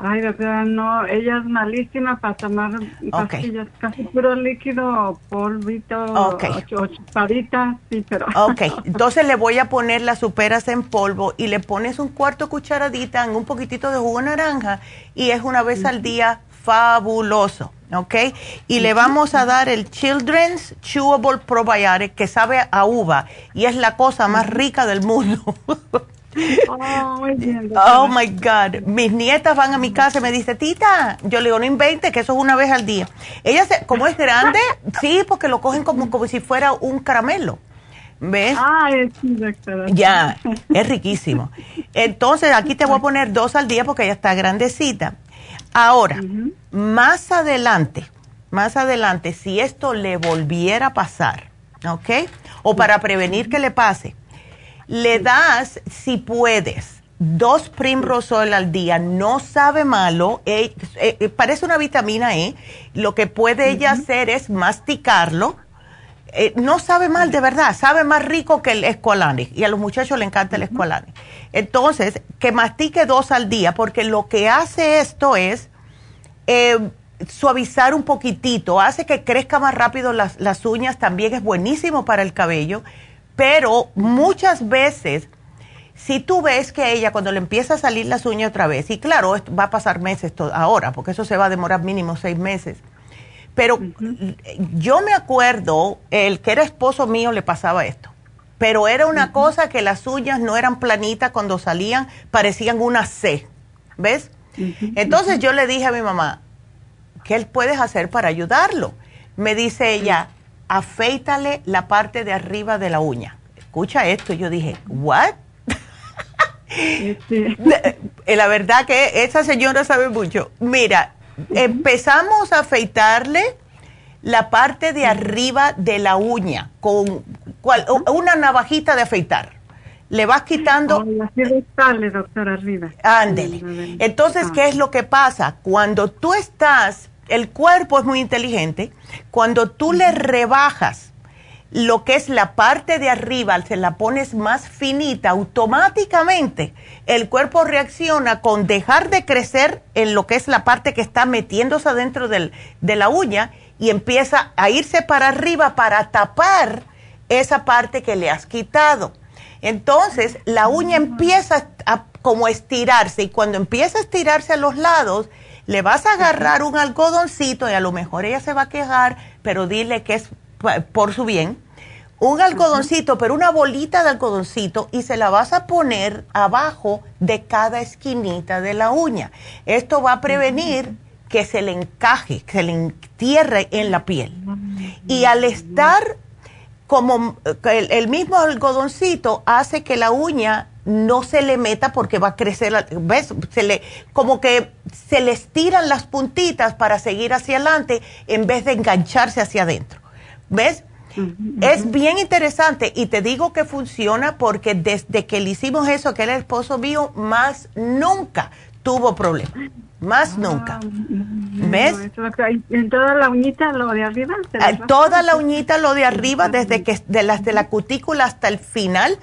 Ay, doctora, no, ella es malísima para tomar pastillas, casi puro líquido, polvito, okay. o, sí, pero... Ok, entonces le voy a poner las superas en polvo y le pones un cuarto cucharadita en un poquitito de jugo naranja y es una vez al día fabuloso. ¿ok? Y le vamos a dar el Children's Chewable Probiotic que sabe a uva y es la cosa más rica del mundo. Oh, oh, my God. Mis nietas van a mi casa y me dicen, tita, yo le digo, no invente, que eso es una vez al día. Ella, se, como es grande, sí, porque lo cogen como, como si fuera un caramelo. ¿Ves? Ah, es Ya, es riquísimo. Entonces, aquí te voy a poner dos al día porque ella está grandecita. Ahora, más adelante, más adelante, si esto le volviera a pasar, ¿ok? O para prevenir que le pase, le das, si puedes, dos Primrosol al día, no sabe malo, eh, eh, eh, parece una vitamina E, lo que puede ella hacer es masticarlo, no sabe mal de verdad, sabe más rico que el escualane y a los muchachos le encanta el escualane. Entonces, que mastique dos al día porque lo que hace esto es suavizar un poquitito, hace que crezca más rápido las, las uñas, también es buenísimo para el cabello pero muchas veces, si tú ves que ella cuando le empieza a salir las uñas otra vez, y claro, va a pasar meses ahora, porque eso se va a demorar mínimo seis meses, pero yo me acuerdo, el que era esposo mío le pasaba esto, pero era una cosa que las uñas no eran planitas cuando salían, parecían una C, ¿ves? Entonces yo le dije a mi mamá, ¿qué puedes hacer para ayudarlo? Me dice ella, afeítale la parte de arriba de la uña. Escucha esto, yo dije, ¿what? Eh, la verdad que esa señora sabe mucho. Mira, empezamos a afeitarle la parte de arriba de la uña con una navajita de afeitar. Le vas quitando. Ándele. Entonces, ¿qué es lo que pasa? Cuando tú estás el cuerpo es muy inteligente. Cuando tú le rebajas lo que es la parte de arriba, se la pones más finita, automáticamente el cuerpo reacciona con dejar de crecer en lo que es la parte que está metiéndose adentro del, de la uña y empieza a irse para arriba para tapar esa parte que le has quitado. Entonces la uña empieza a como estirarse y cuando empieza a estirarse a los lados, le vas a agarrar un algodoncito y a lo mejor ella se va a quejar, pero dile que es por su bien. Un algodoncito, pero una bolita de algodoncito y se la vas a poner abajo de cada esquinita de la uña. Esto va a prevenir que se le encaje, que se le entierre en la piel. Y al estar como el mismo algodoncito hace que la uña no se le meta porque va a crecer, ¿ves? Se le, como que se le estiran las puntitas para seguir hacia adelante en vez de engancharse hacia adentro. ¿Ves? Es bien interesante y te digo que funciona porque desde que le hicimos eso, que era el esposo mío, más nunca tuvo problema. Más ah, nunca. ¿Ves? ¿En toda la uñita lo de arriba? Eh, toda la uñita lo de arriba, desde que de las de la cutícula hasta el final,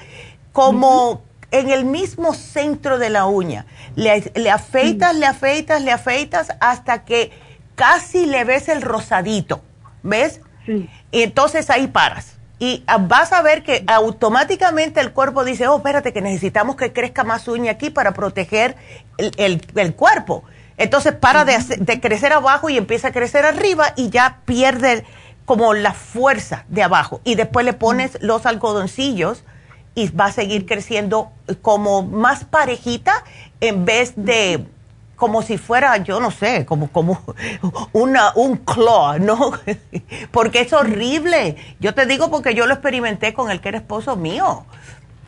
como en el mismo centro de la uña. Le, le afeitas, le afeitas, le afeitas hasta que casi le ves el rosadito, ¿ves? Sí. Y entonces ahí paras. Y ah, vas a ver que automáticamente el cuerpo dice, oh, espérate, que necesitamos que crezca más uña aquí para proteger el, el, cuerpo. Entonces para de, crecer abajo y empieza a crecer arriba y ya pierde como la fuerza de abajo. Y después le pones los algodoncillos y va a seguir creciendo como más parejita en vez de como si fuera, yo no sé, como, como una, un claw, ¿no? porque es horrible. Yo te digo porque yo lo experimenté con el que era esposo mío.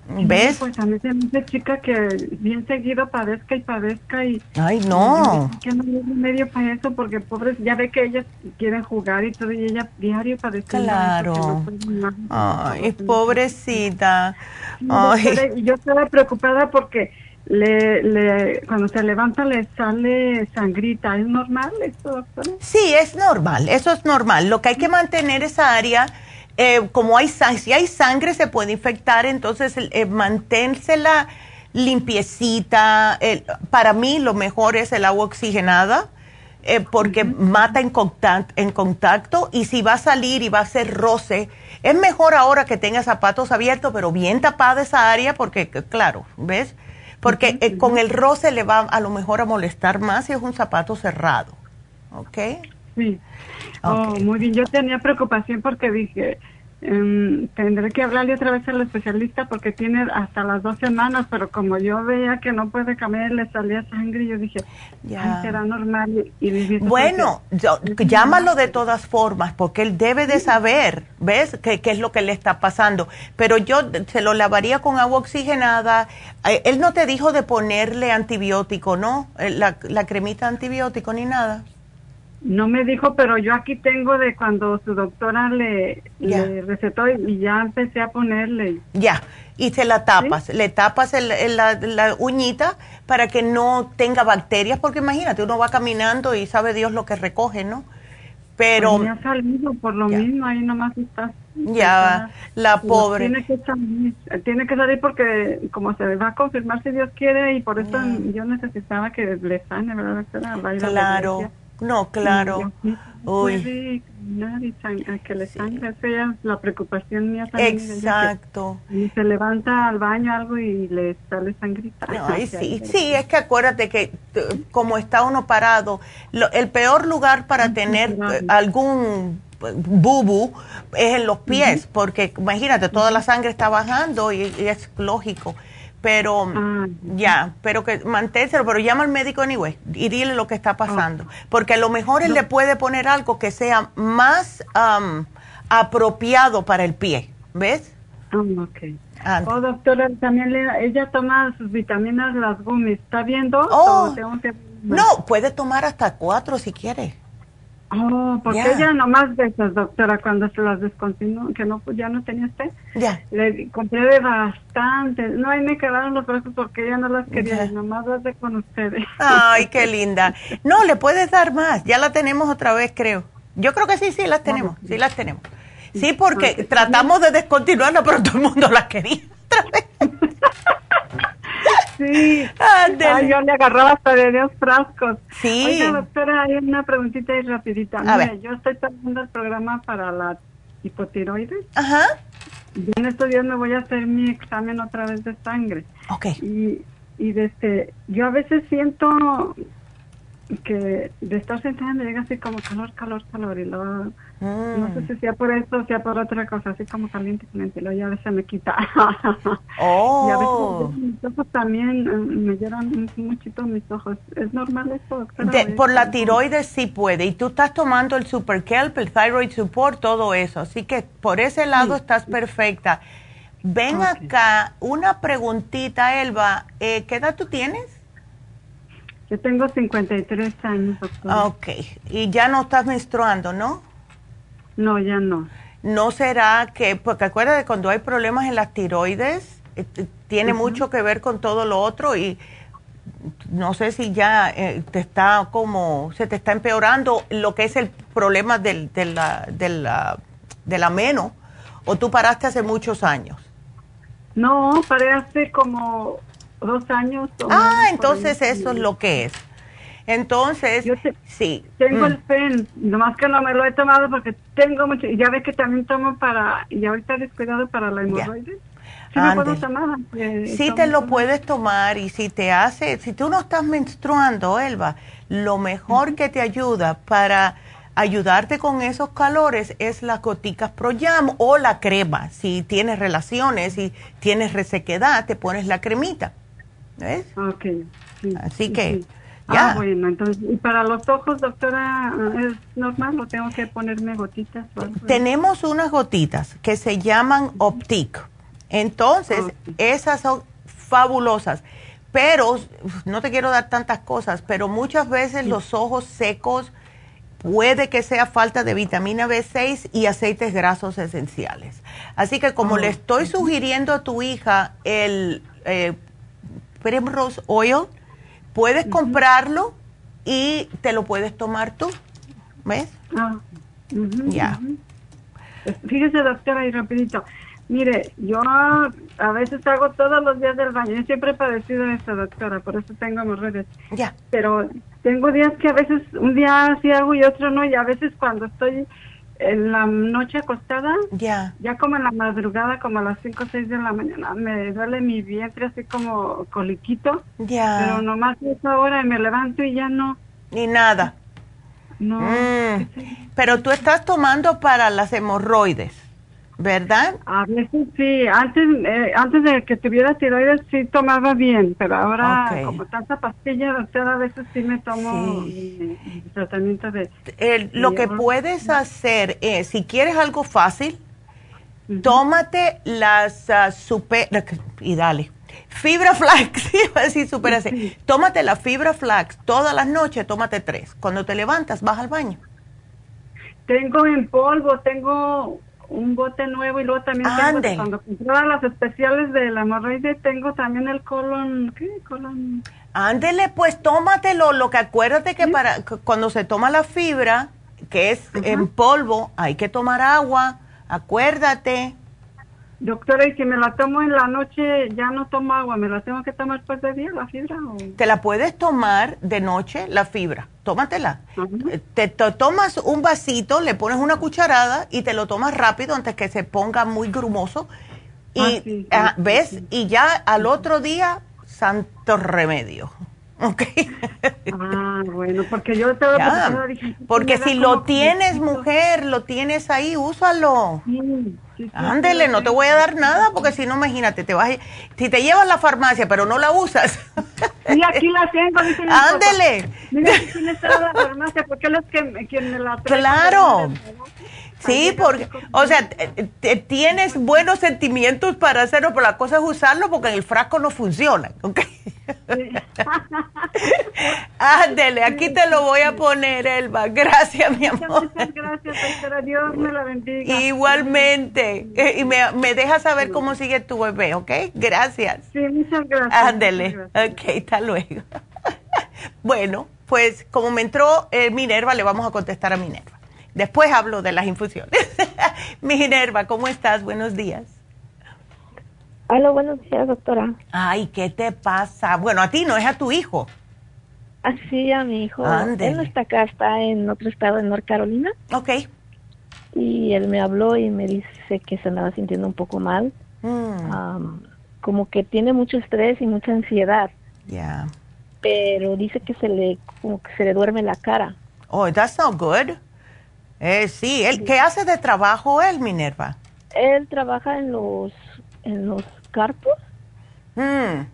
¿Ves? pues a mí se me dice chica que bien seguido padezca y padezca y... Ay, no. Que no hay medio para eso porque pobres, ya ve que ellas quieren jugar y todo y ella diario padece. Claro. Ay, pobrecita. Ay. Yo estaba preocupada porque le, le, cuando se levanta le sale sangrita. ¿Es normal esto, doctora? Sí, es normal, eso es normal. Lo que hay que mantener esa área eh, como hay si hay sangre se puede infectar, entonces eh, manténsela limpiecita. para mí lo mejor es el agua oxigenada. Eh, porque mata en contacto, en contacto y si va a salir y va a ser roce, es mejor ahora que tenga zapatos abiertos, pero bien tapada esa área, porque claro, ¿ves? Porque eh, con el roce le va a lo mejor a molestar más si es un zapato cerrado, ¿ok? Sí. Oh, muy bien. Yo tenía preocupación porque dije, em, tendré que hablarle otra vez al especialista porque tiene hasta las dos semanas, pero como yo veía que no puede cambiar, le salía sangre, yo dije, ya será normal. Y, bueno, yo, llámalo de todas formas porque él debe de saber, ¿ves? ¿Qué, ¿Qué es lo que le está pasando? Pero yo se lo lavaría con agua oxigenada. Eh, él no te dijo de ponerle antibiótico, ¿no? Eh, la, la cremita antibiótico ni nada. No me dijo, pero yo aquí tengo de cuando su doctora le, recetó y ya empecé a ponerle. Ya, y se la tapas, le tapas la, uñita para que no tenga bacterias, porque imagínate, uno va caminando y sabe Dios lo que recoge, ¿no? Pero... Pues me ha salido por lo mismo, ahí nomás está. Ya, la pobre. Tiene que, salir, tiene que salir porque como se va a confirmar si Dios quiere y por eso yo necesitaba que le sane, ¿verdad? Claro. No, claro. Uy. que le sangre, esa es la preocupación mía también. Exacto. Y se levanta al baño algo y le sale sangrita. Ay, sí, sí, es que acuérdate que como está uno parado, el peor lugar para tener eh, algún bubu es en los pies, porque imagínate, toda la sangre está bajando y es lógico pero ah, ya, pero que manténselo, pero llama al médico anyway y dile lo que está pasando, porque a lo mejor él le puede poner algo que sea más apropiado para el pie, ¿ves? Ah. Oh, doctora, también ella toma sus vitaminas, las gummies, ¿está viendo? Oh, no, puede tomar hasta cuatro si quiere. Oh, porque ella nomás esas, doctora, cuando se las descontinuó, que no, ya no tenía usted, ya. le compré de bastante. No, ahí me quedaron los brazos porque ella no las quería, nomás las de con ustedes. Ay, qué linda. No, le puedes dar más, ya la tenemos otra vez, creo. Yo creo que sí, sí, las tenemos, sí las tenemos. Sí, porque tratamos de descontinuarla, pero todo el mundo las quería otra vez. Sí. Ay, yo le agarraba hasta de dos frascos. Sí. Oiga, doctora, hay una preguntita ahí rapidita. A ver. Yo estoy tomando el programa para la hipotiroides. Ajá. Y en estos días me voy a hacer mi examen otra vez de sangre. Ok. Y, y desde, este, yo a veces siento que de estar sentada me llega así como calor, calor, calor y luego no sé si sea por esto o sea por otra cosa, así como caliente, caliente, y luego ya a veces me quita. Oh. y a veces mis ojos también eh, me lloran muchito mis ojos. ¿Es normal esto, doctora? por la tiroides sí puede. Y tú estás tomando el Super Kelp, el Thyroid Support, todo eso. Así que por ese lado estás perfecta. Ven acá, una preguntita, Elba. Eh, ¿Qué edad tú tienes? Yo tengo 53 años, doctora. Ok. Y ya no estás menstruando, ¿no? No, ya no. ¿No será que, porque acuérdate, cuando hay problemas en las tiroides, eh, tiene mucho que ver con todo lo otro y no sé si ya eh, te está como, se te está empeorando lo que es el problema del, de la, de la, de la meno, o tú paraste hace muchos años. No, paré hace como dos años. Ah, entonces eso es lo que es. Entonces, sí. Tengo el FEN, mm. nomás que no me lo he tomado porque tengo mucho, ya ves que también tomo para, y ahorita descuidado para la hemorroides. ¿Sí me puedo tomar? sí te lo puedes tomar y si te hace, si tú no estás menstruando, Elba, lo mejor que te ayuda para ayudarte con esos calores es las goticas Proyam o la crema. Si tienes relaciones y tienes resequedad, te pones la cremita. ¿Ves? Ok. Así que. Ah, bueno, entonces, ¿y para los ojos, doctora, es normal o tengo que ponerme gotitas? Tenemos unas gotitas que se llaman Optic. Entonces, esas son fabulosas. Pero, no te quiero dar tantas cosas, pero muchas veces los ojos secos Puede que sea falta de vitamina B6 y aceites grasos esenciales. Así que como le estoy sugiriendo a tu hija el eh, Primrose Oil, puedes comprarlo y te lo puedes tomar tú. ¿Ves? Ah, ya. Fíjese, doctora, y rapidito. Mire, yo a veces hago todos los días del baño. Yo siempre he padecido de esto, doctora, por eso tengo hemorroides. Ya. Pero tengo días que a veces, un día sí hago y otro no, y a veces cuando estoy en la noche acostada, ya ya como en la madrugada, como a las 5 o 6 de la mañana, me duele mi vientre así como coliquito. Ya. Pero nomás esa hora me levanto y ya no. Ni nada. No. Mm. Pero tú estás tomando para las hemorroides. ¿Verdad? A veces sí, antes, eh, antes de que tuviera tiroides sí tomaba bien, pero ahora como tanta pastilla, a veces sí me tomo tratamiento de... lo que puedes hacer es, si quieres algo fácil, tómate las uh, super... y dale. Fibra flax, así super así. Tómate la fibra flax todas las noches, tómate tres. Cuando te levantas, vas al baño. Tengo en polvo, tengo un bote nuevo y luego también tengo, cuando compraba las especiales de la hemorroide tengo también el colon, ¿qué? Colon. Ándele, pues tómatelo, lo que acuérdate que para cuando se toma la fibra, que es en polvo, hay que tomar agua, acuérdate. Doctora, y si me la tomo en la noche, ya no tomo agua, ¿me la tengo que tomar después de día, la fibra? Te la puedes tomar de noche, la fibra, tómatela. Eh, te, tomas un vasito, le pones una cucharada y te lo tomas rápido antes que se ponga muy grumoso. Y, ah, ah, ¿ves? Y ya al otro día, santo remedio. Ok. ah, bueno, porque yo estaba Porque si lo tienes, mujer, lo tienes ahí, úsalo. Sí. Ándele, no te voy a dar nada porque si no, imagínate, te vas si te llevas la farmacia pero no la usas. Sí, aquí la tengo. Ándele. Mira, quién está la farmacia porque él es quien, me la trae. Claro. Sí, porque, o sea, tienes buenos sentimientos para hacerlo, pero la cosa es usarlo porque en el frasco no funciona, ¿ok? Ándele, aquí te lo voy a poner, Elba. Gracias, mi amor. Muchas gracias, doctora. Dios me la bendiga. Igualmente. Eh, y me, me deja saber cómo sigue tu bebé, ¿ok? Gracias. Sí, muchas gracias. Ándele. Ok, hasta luego. bueno, pues como me entró eh, Minerva, le vamos a contestar a Minerva. Después hablo de las infusiones. Minerva, ¿cómo estás? Buenos días. Hola, buenos días, doctora. Ay, ¿qué te pasa? Bueno, a ti no, es a tu hijo. Así, ah, a mi hijo. Él no está acá, está en otro estado, en North Carolina. Ok. Y él me habló y me dice que se andaba sintiendo un poco mal. Mm. como que tiene mucho estrés y mucha ansiedad. Ya. Pero dice que se le, como que se le duerme la cara. Oh, that's not good. Eh, sí, ¿El, ¿qué hace de trabajo él, Minerva? Él trabaja en los, en los carpos. Mm.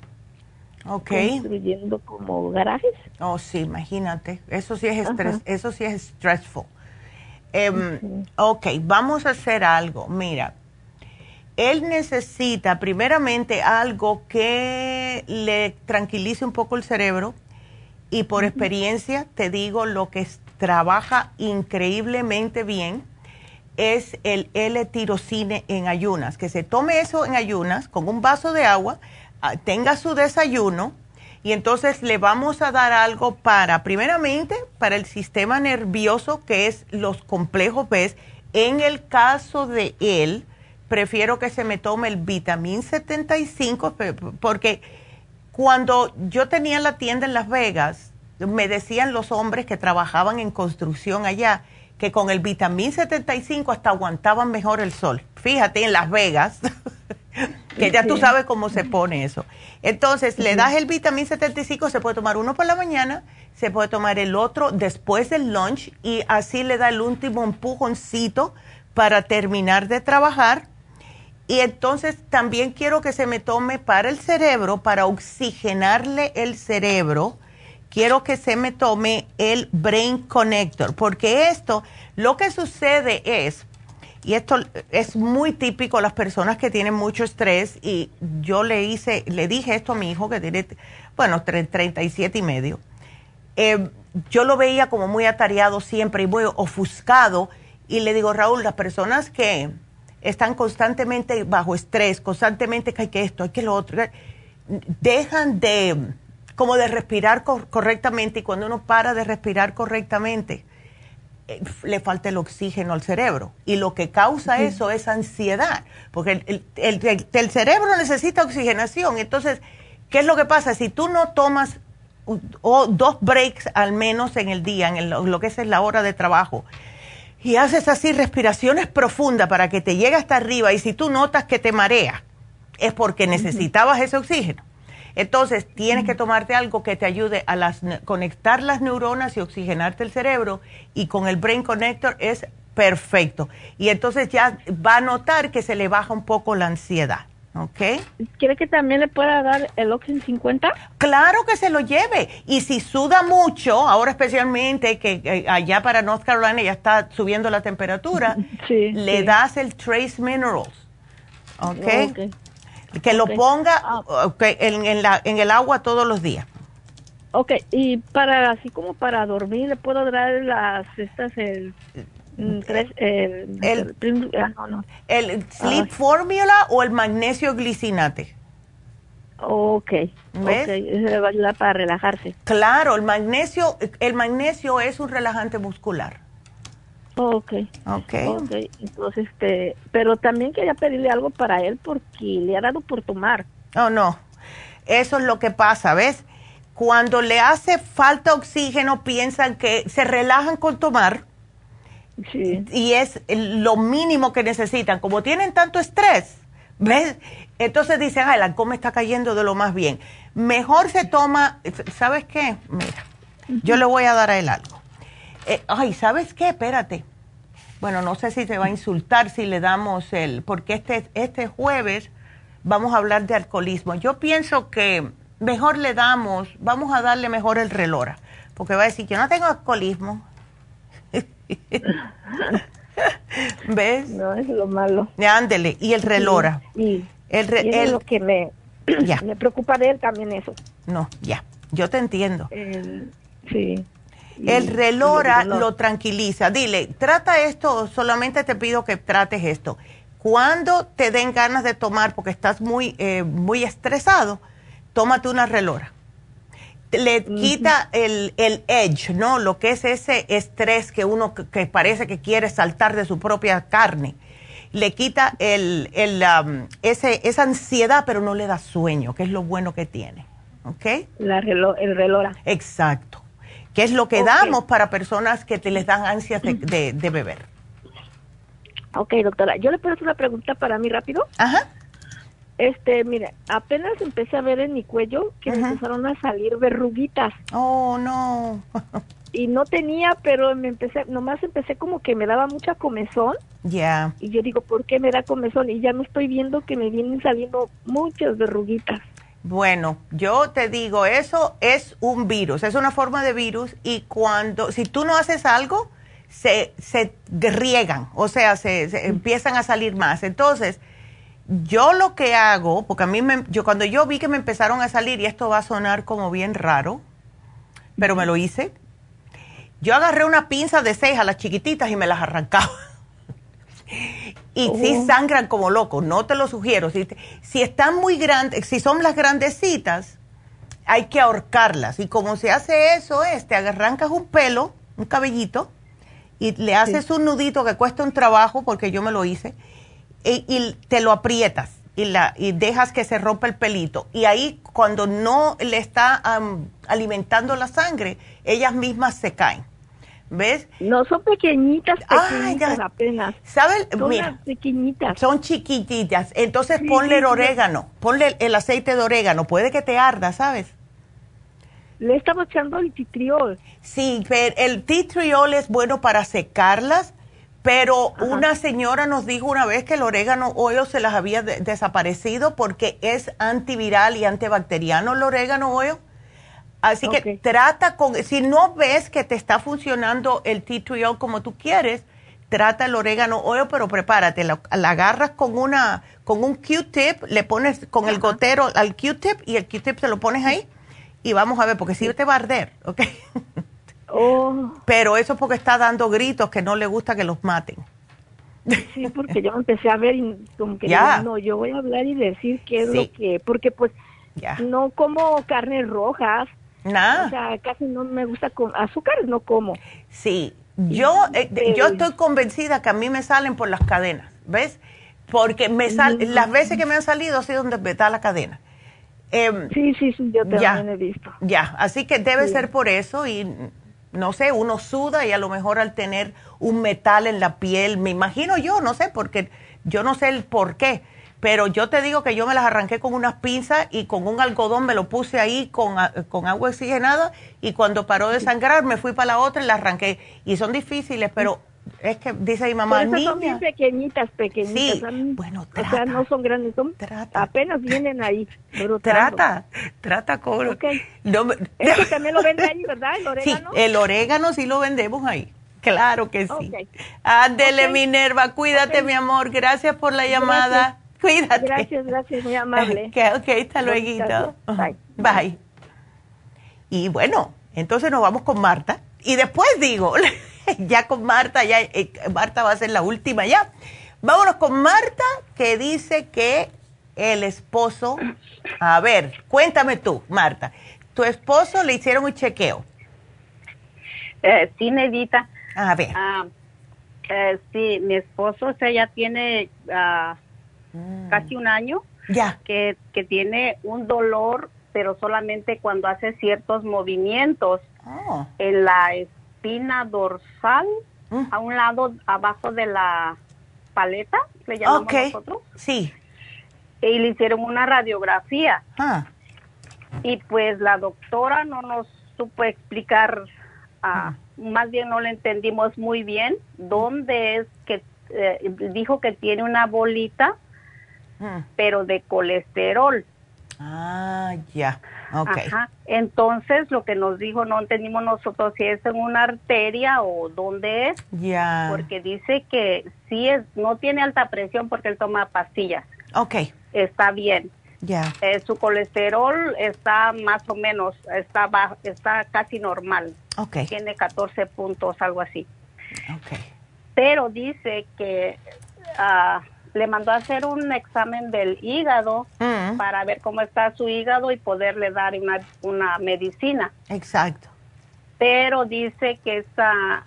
Ok. Construyendo como garajes. Oh, sí, imagínate. Eso sí es estrés, eso sí es stressful. Em, ok, vamos a hacer algo. Mira, él necesita primeramente algo que le tranquilice un poco el cerebro y por experiencia te digo lo que es trabaja increíblemente bien es el L-tirocine en ayunas. Que se tome eso en ayunas con un vaso de agua, ah, tenga su desayuno y entonces le vamos a dar algo para, primeramente, para el sistema nervioso, que es los complejos B. En el caso de él, prefiero que se me tome el vitamín 75 porque cuando yo tenía la tienda en Las Vegas, me decían los hombres que trabajaban en construcción allá que con el vitamín 75 hasta aguantaban mejor el sol. Fíjate, en Las Vegas. que ya tú sabes cómo se pone eso. Entonces, le das el vitamín 75, se puede tomar uno por la mañana, se puede tomar el otro después del lunch y así le da el último empujoncito para terminar de trabajar. Y entonces también quiero que se me tome para el cerebro, para oxigenarle el cerebro, quiero que se me tome el Brain Connector, porque esto, lo que sucede es, y esto es muy típico las personas que tienen mucho estrés, y yo le hice, le dije esto a mi hijo que tiene, bueno, 37 y medio. Eh, yo lo veía como muy atareado siempre y muy ofuscado, y le digo, Raúl, las personas que están constantemente bajo estrés, constantemente que hay que esto, hay que lo otro, dejan de, como de respirar correctamente, y cuando uno para de respirar correctamente, eh, le falta el oxígeno al cerebro. Y lo que causa eso es ansiedad, porque el, cerebro necesita oxigenación. Entonces, ¿qué es lo que pasa? Si tú no tomas o dos breaks al menos en el día, en lo que es la hora de trabajo, y haces así respiraciones profundas para que te llegue hasta arriba, y si tú notas que te marea, es porque necesitabas ese oxígeno. Entonces, tienes que tomarte algo que te ayude a las, conectar las neuronas y oxigenarte el cerebro. Y con el Brain Connector es perfecto. Y entonces ya va a notar que se le baja un poco la ansiedad. ¿Ok? ¿Quiere que también le pueda dar el Oxen 50? Claro que se lo lleve. Y si suda mucho, ahora especialmente que allá para North Carolina ya está subiendo la temperatura, le das el Trace Minerals. ¿Ok? okay. Que lo ponga ah. en, la, en el agua todos los días. Ok, y para así como para dormir, ¿le puedo dar las estas el mm, tres, el, el, ah, el Sleep ah. Formula o el magnesio glicinate? Ok, ¿Ves? okay, eso le va a ayudar para relajarse. Claro, el magnesio, el magnesio es un relajante muscular. Ok. Ok. Entonces, este, pero también quería pedirle algo para él porque le ha dado por tomar. Oh, no. Eso es lo que pasa, ¿ves? Cuando le hace falta oxígeno, piensan que se relajan con tomar. Sí. Y es lo mínimo que necesitan. Como tienen tanto estrés, ¿ves? Entonces dicen, ay, el alcohol me está cayendo de lo más bien. Mejor se toma, ¿sabes qué? Mira, yo le voy a dar a él algo. Eh, ay, ¿sabes qué? Espérate. Bueno, no sé si te va a insultar si le damos el, porque este, este jueves vamos a hablar de alcoholismo. Yo pienso que mejor le damos, vamos a darle mejor el relora, porque va a decir, yo no tengo alcoholismo. ¿Ves? No, es lo malo. Ándele, y el relora. Y, el, es lo que me, me preocupa de él también eso. No, ya, yo te entiendo. sí. El relora lo tranquiliza. Dile, trata esto, solamente te pido que trates esto. Cuando te den ganas de tomar, porque estás muy, eh, muy estresado, tómate una relora. Le quita el, el, edge, ¿no? Lo que es ese estrés que uno que, parece que quiere saltar de su propia carne. Le quita el, el, um, ese, esa ansiedad, pero no le da sueño, que es lo bueno que tiene. ¿Ok? La el relora. Exacto que es lo que damos para personas que te les dan ansias de, beber. Ok, doctora, yo le puedo hacer una pregunta para mí rápido. Ajá. Este, mire, apenas empecé a ver en mi cuello que me empezaron a salir verruguitas. Oh, no. y no tenía, pero me empecé, nomás empecé como que me daba mucha comezón. Ya. Y yo digo, ¿por qué me da comezón? Y ya no estoy viendo que me vienen saliendo muchas verruguitas. Bueno, yo te digo, eso es un virus, es una forma de virus y cuando, si tú no haces algo, se, se riegan, o sea, se, empiezan a salir más. Entonces, yo lo que hago, porque a mí, me, yo cuando yo vi que me empezaron a salir, y esto va a sonar como bien raro, pero me lo hice, yo agarré una pinza de seis a las chiquititas y me las arrancaba. Y si oh. sangran como locos, no te lo sugiero. Si, si están muy grandes, si son las grandecitas, hay que ahorcarlas. Y como se hace eso es, te arrancas un pelo, un cabellito, y le haces un nudito que cuesta un trabajo, porque yo me lo hice, y, te lo aprietas y, la, y dejas que se rompa el pelito. Y ahí, cuando no le está alimentando la sangre, ellas mismas se caen. ¿Ves? No, son pequeñitas, pequeñitas apenas. ¿Sabes? Son Mira, pequeñitas. Son chiquititas. Entonces ponle el orégano, ponle el aceite de orégano. Puede que te arda, ¿sabes? Le estamos echando el titriol. Sí, pero el titriol es bueno para secarlas, pero una señora nos dijo una vez que el orégano oil se las había desaparecido porque es antiviral y antibacteriano el orégano oil. Así que trata con, si no ves que te está funcionando el tea tree como tú quieres, trata el orégano oil, pero prepárate, la, agarras con una, con un Q-tip, le pones con el gotero al Q-tip y el Q-tip se lo pones ahí y vamos a ver, porque si te va a arder, ¿ok? Oh. Pero eso es porque está dando gritos que no le gusta que los maten. Sí, porque yo empecé a ver y como que no, yo voy a hablar y decir qué es lo que, porque pues no como carnes rojas, Nada. O sea, casi no me gusta con azúcares, no como. Sí, yo, eh, yo estoy convencida que a mí me salen por las cadenas, ¿ves? Porque me sal, las veces que me han salido ha sido donde me da la cadena. Em, sí, sí, sí, yo también he visto. Ya, así que debe ser por eso y no sé, uno suda y a lo mejor al tener un metal en la piel, me imagino yo, no sé, porque yo no sé el por qué, pero yo te digo que yo me las arranqué con unas pinzas y con un algodón me lo puse ahí con, con agua oxigenada y cuando paró de sangrar me fui para la otra y la arranqué. Y son difíciles, pero es que dice mi mamá. Son bien pequeñitas, pequeñitas. Sí, bueno, trata. O sea, no son grandes, son trata. apenas vienen ahí. Trata, trata con... Okay. No, Eso también lo venden ahí, ¿verdad? El orégano. Sí, el orégano sí lo vendemos ahí. Claro que sí. Okay. Ándele, Minerva, cuídate, mi amor. Gracias por la llamada. Cuídate. Gracias, gracias, muy amable. ok, hasta luego. Bye. Bye. Y bueno, entonces nos vamos con Marta. Y después digo, ya con Marta, ya eh, Marta va a ser la última ya. Vámonos con Marta, que dice que el esposo, a ver, cuéntame tú, Marta, tu esposo le hicieron un chequeo. Eh, sí, Nedita. A ver. Ah, eh, sí, mi esposo, o sea, ya tiene ah, Mm. casi un año, ya. Que, que tiene un dolor, pero solamente cuando hace ciertos movimientos oh. en la espina dorsal, mm. a un lado abajo de la paleta, le llamamos nosotros. Sí. Y le hicieron una radiografía. Ah. Y pues la doctora no nos supo explicar, ah, más bien no le entendimos muy bien dónde es que eh, dijo que tiene una bolita pero de colesterol. Ah, ya. Okay. Ajá. Entonces, lo que nos dijo, no entendimos nosotros si es en una arteria o dónde es. Ya. Porque dice que sí es, no tiene alta presión porque él toma pastillas. Ok. Está bien. Ya. Eh, su colesterol está más o menos, está bajo, está casi normal. Ok. Tiene 14 puntos, algo así. Ok. Pero dice que uh, le mandó a hacer un examen del hígado mm. para ver cómo está su hígado y poderle dar una, una medicina. Exacto. Pero dice que esa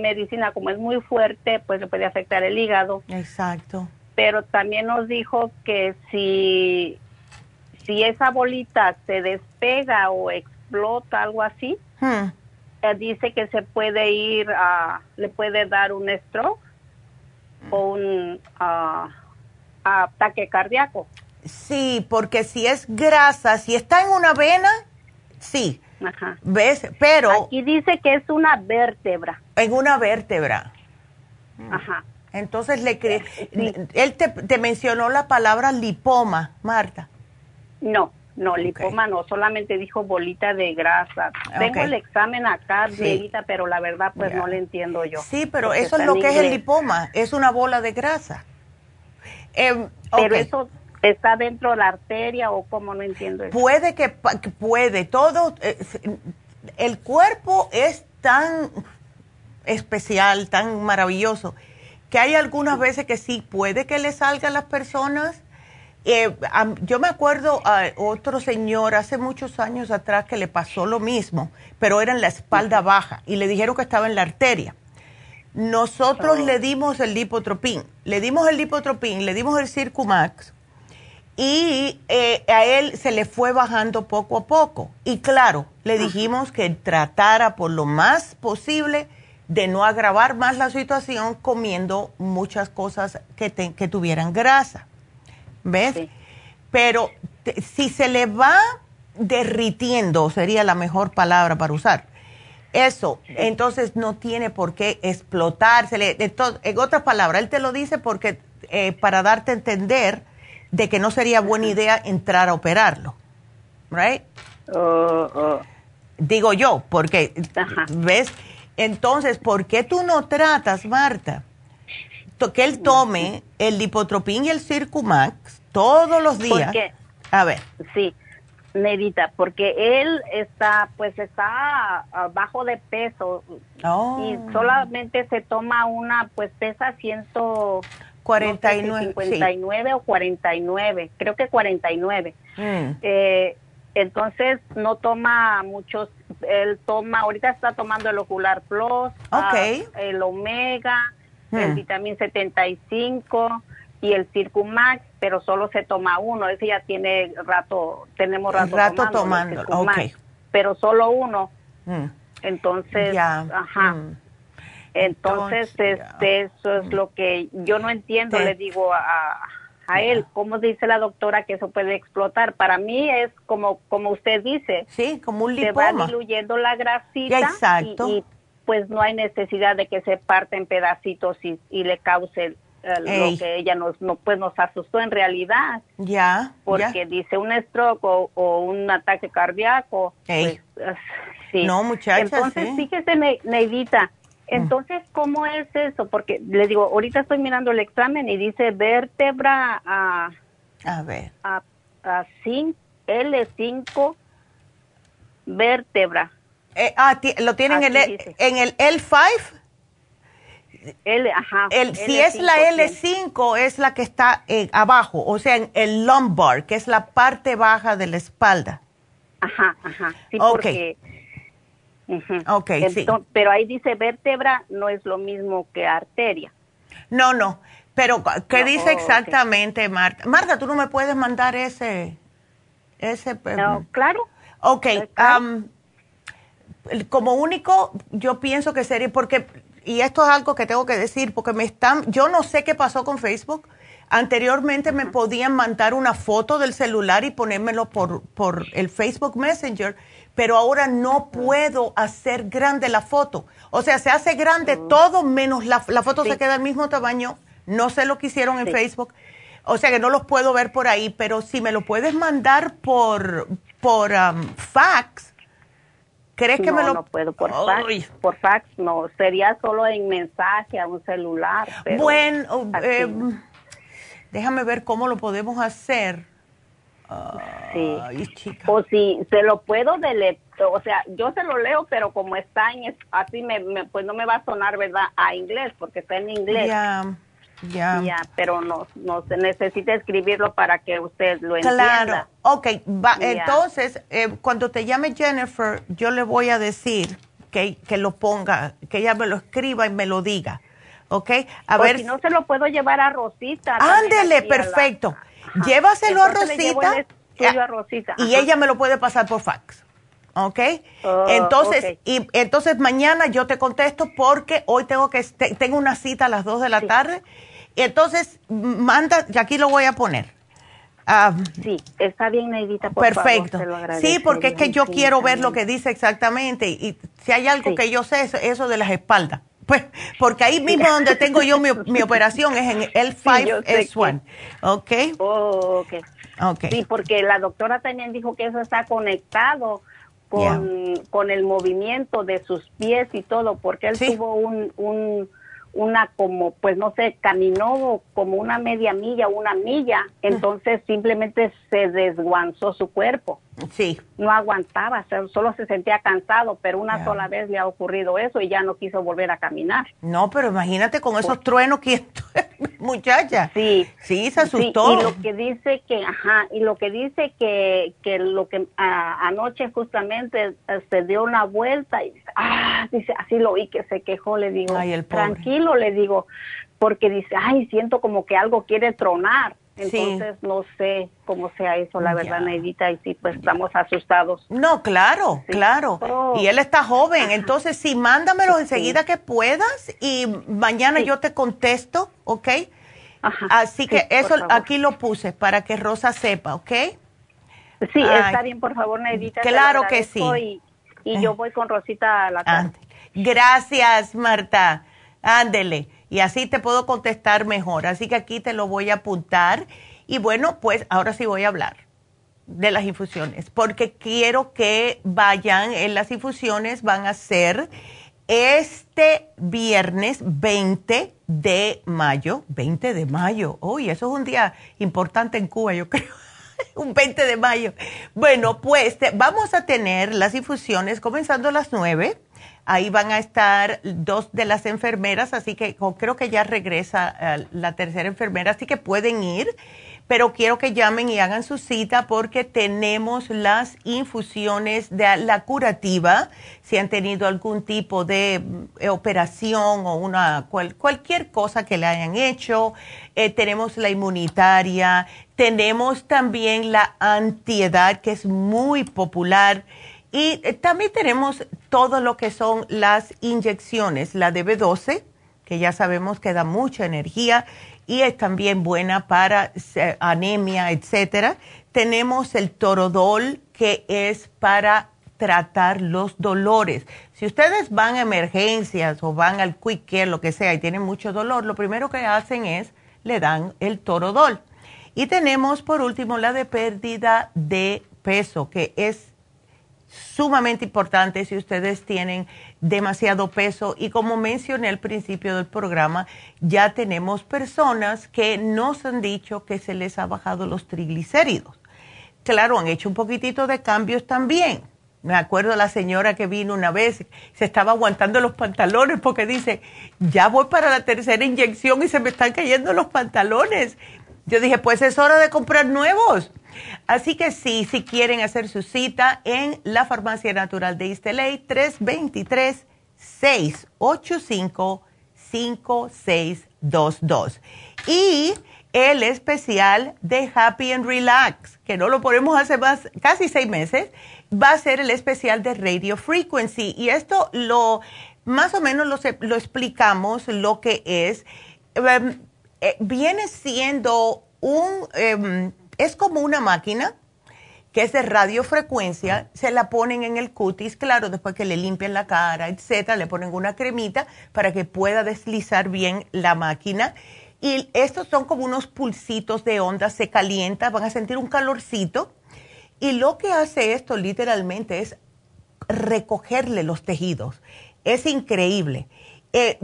medicina, como es muy fuerte, pues le puede afectar el hígado. Exacto. Pero también nos dijo que si, si esa bolita se despega o explota, algo así, mm. eh, dice que se puede ir a, le puede dar un stroke o un ah, ataque cardíaco. Sí, porque si es grasa, si está en una vena, sí. Ajá. ¿Ves? Pero... Aquí dice que es una vértebra. En una vértebra. Ajá. Entonces le cree... Él te, te, mencionó la palabra lipoma, Marta. No, no, lipoma no, solamente dijo bolita de grasa. Tengo el examen acá, sí. pero la verdad pues no le entiendo yo. Sí, pero eso es lo que es el lipoma, es una bola de grasa. Em, pero eso está dentro de la arteria o cómo no entiendo eso. Puede que, puede, todo, eh, el cuerpo es tan especial, tan maravilloso, que hay algunas veces que sí puede que le salga a las personas eh, yo me acuerdo a otro señor hace muchos años atrás que le pasó lo mismo, pero era en la espalda baja y le dijeron que estaba en la arteria. Nosotros oh. le dimos el lipotropín, le dimos el lipotropín, le dimos el Circumax y eh, a él se le fue bajando poco a poco. Y claro, le dijimos que tratara por lo más posible de no agravar más la situación comiendo muchas cosas que, que tuvieran grasa. ¿Ves? Pero si se le va derritiendo, sería la mejor palabra para usar, eso, entonces no tiene por qué explotársele. En otras palabras, él te lo dice porque eh, para darte a entender de que no sería buena idea entrar a operarlo, right? Oh, oh. Digo yo, porque, ¿ves? Entonces, ¿por qué tú no tratas, Marta, que él tome el lipotropín y el Circumax todos los días? A ver. Sí, Nedita, porque él está, pues está bajo de peso oh. y solamente se toma una, pues pesa ciento 49, 59 o 49, creo que 49. Mm. Eh, entonces no toma muchos, él toma, ahorita está tomando el Ocular Plus, ah, el Omega, el mm. Vitamin 75 y el Circumax, pero solo se toma uno, ese ya tiene rato, tenemos rato, rato tomando, pero solo uno. Mm. Entonces, ajá. Mm. Entonces, este, eso es lo que yo no entiendo, le digo a, a él, ¿cómo dice la doctora que eso puede explotar? Para mí es como como usted dice. Sí, como un lipoma. Se va diluyendo la grasita Exacto. Y, pues no hay necesidad de que se parte en pedacitos y, y le cause lo que ella nos no, pues nos asustó en realidad. Ya. Porque dice un stroke o, un ataque cardíaco. Pues, sí. No, muchachas. Entonces, fíjese, Neidita, mm. entonces, ¿cómo es eso? Porque le digo, ahorita estoy mirando el examen y dice vértebra a... A ver. A, a L5 vértebra. Eh, ah, lo tienen en el, en el L5. L, ajá, el, si es la L5, es la que está eh, abajo, o sea, en el lumbar, que es la parte baja de la espalda. Ajá, ajá. Sí, porque. Ok, sí. Pero ahí dice vértebra, no es lo mismo que arteria. No, no. Pero, ¿qué dice exactamente, Marta? Marta, ¿tú no me puedes mandar ese. ese no, claro. Ok. Um, como único, yo pienso que sería. Porque y esto es algo que tengo que decir, porque me están, yo no sé qué pasó con Facebook. Anteriormente me podían mandar una foto del celular y ponérmelo por, por el Facebook Messenger, pero ahora no puedo hacer grande la foto. O sea, se hace grande todo menos la, la foto se queda al mismo tamaño. No sé lo que hicieron en Facebook. O sea que no los puedo ver por ahí, pero si me lo puedes mandar por, por um, fax, ¿Crees que me lo.? No puedo por fax. Por fax no. Sería solo en mensaje a un celular. bueno, eh, déjame ver cómo lo podemos hacer. Sí. O si se lo puedo deletar. O sea, yo se lo leo, pero como está en. Así, me, pues no me va a sonar, ¿verdad? A inglés, porque está en inglés. Ya. Ya. Ya, pero no, no se necesita escribirlo para que usted lo entienda. Claro. Ok, va, entonces, eh, cuando te llame Jennifer, yo le voy a decir que, que lo ponga, que ella me lo escriba y me lo diga. ¿Ok? A ver. si no se lo puedo llevar a Rosita. Ándele, perfecto. Llévaselo a Rosita, a Rosita. Y ella me lo puede pasar por fax. ¿ok? Oh, entonces, y entonces mañana yo te contesto porque hoy tengo que tengo una cita a las 2 de la tarde entonces, manda, y aquí lo voy a poner. Ah, sí, está bien, Neidita, por Perfecto. sí, porque es que yo quiero ver lo que dice exactamente. Y si hay algo que yo sé, es eso de las espaldas. Pues, porque ahí mismo donde tengo yo mi, operación es en el 5S1. ¿Ok? Oh, ok. Sí, porque la doctora también dijo que eso está conectado con, con el movimiento de sus pies y todo, porque él tuvo un, un una como, pues no sé, caminó como una media milla, una milla, entonces simplemente se desguanzó su cuerpo. Sí. No aguantaba, solo se sentía cansado, pero una sola vez le ha ocurrido eso y ya no quiso volver a caminar. No, pero imagínate con esos truenos que muchacha. Sí. Sí, se asustó. Y lo que dice que, ajá, y lo que dice que, que lo que anoche justamente eh, se dio una vuelta y ah, dice, así lo oí que se quejó, le digo, Ay, el tranquilo, le digo, porque dice, ay, siento como que algo quiere tronar Entonces no sé cómo sea eso, la verdad, Neidita, y sí, pues estamos asustados. No, claro, claro. Y él está joven, entonces sí, mándamelo enseguida que puedas y mañana yo te contesto, ¿ok? Así que eso aquí lo puse para que Rosa sepa, ¿ok? Sí, está bien, por favor, Neidita. Claro que sí. Y, yo voy con Rosita a la tarde. Gracias, Marta. Ándele. Y así te puedo contestar mejor. Así que aquí te lo voy a apuntar. Y bueno, pues ahora sí voy a hablar de las infusiones, porque quiero que vayan en las infusiones, van a ser este viernes 20 de mayo. 20 de mayo. Uy, eso es un día importante en Cuba, yo creo. un 20 de mayo. Bueno, pues vamos a tener las infusiones comenzando a las 9. Ahí van a estar dos de las enfermeras, así que creo que ya regresa eh, la tercera enfermera, así que pueden ir pero quiero que llamen y hagan su cita porque tenemos las infusiones de la curativa, si han tenido algún tipo de eh, operación o una cualquier cosa que le hayan hecho, eh, tenemos la inmunitaria, tenemos también la antiedad que es muy popular y eh, también tenemos todo lo que son las inyecciones, la de B12 que ya sabemos que da mucha energía y es también buena para anemia, etcétera. Tenemos el torodol que es para tratar los dolores. Si ustedes van a emergencias o van al quick care, lo que sea, y tienen mucho dolor, lo primero que hacen es le dan el torodol. Y tenemos por último la de pérdida de peso, que es sumamente importante si ustedes tienen demasiado peso y como mencioné al principio del programa, ya tenemos personas que nos han dicho que se les ha bajado los triglicéridos. Claro, han hecho un poquitito de cambios también. Me acuerdo la señora que vino una vez, se estaba aguantando los pantalones porque dice, ya voy para la tercera inyección y se me están cayendo los pantalones. Yo dije, pues es hora de comprar nuevos. Así que sí, si quieren hacer su cita en la Farmacia Natural de Isteley, 323-685-5622. Y el especial de Happy and Relax, que no lo ponemos hace más, casi seis meses, va a ser el especial de Radio Frequency. Y esto lo, más o menos lo, explicamos lo que es. Em, eh, viene siendo un, em, es como una máquina que es de radiofrecuencia, se la ponen en el cutis, claro, después que le limpian la cara, etcétera, le ponen una cremita para que pueda deslizar bien la máquina. Y estos son como unos pulsitos de onda, se calienta, van a sentir un calorcito. Y lo que hace esto literalmente es recogerle los tejidos. Es increíble. Eh,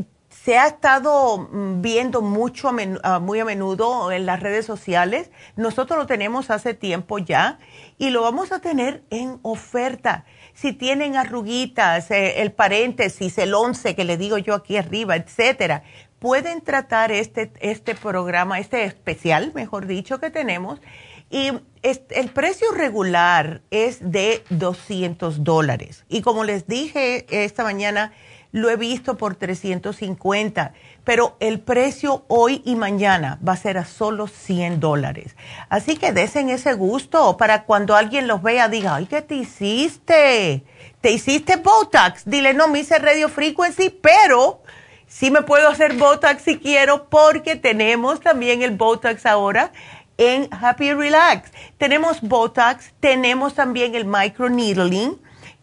se ha estado mm, viendo mucho, ah, muy a menudo en las redes sociales. Nosotros lo tenemos hace tiempo ya y lo vamos a tener en oferta. Si tienen arruguitas, eh, el paréntesis, el 11 que le digo yo aquí arriba, etcétera, pueden tratar este, este programa, este especial, mejor dicho, que tenemos. Y el precio regular es de 200 dólares. Y como les dije esta mañana, lo he visto por 350, pero el precio hoy y mañana va a ser a solo 100 dólares. Así que desen ese gusto para cuando alguien los vea diga, ay, ¿qué te hiciste? ¿Te hiciste Botox? Dile, no, me hice Radio Frequency, pero sí me puedo hacer Botox si quiero porque tenemos también el Botox ahora en Happy Relax. Tenemos Botox, tenemos también el microneedling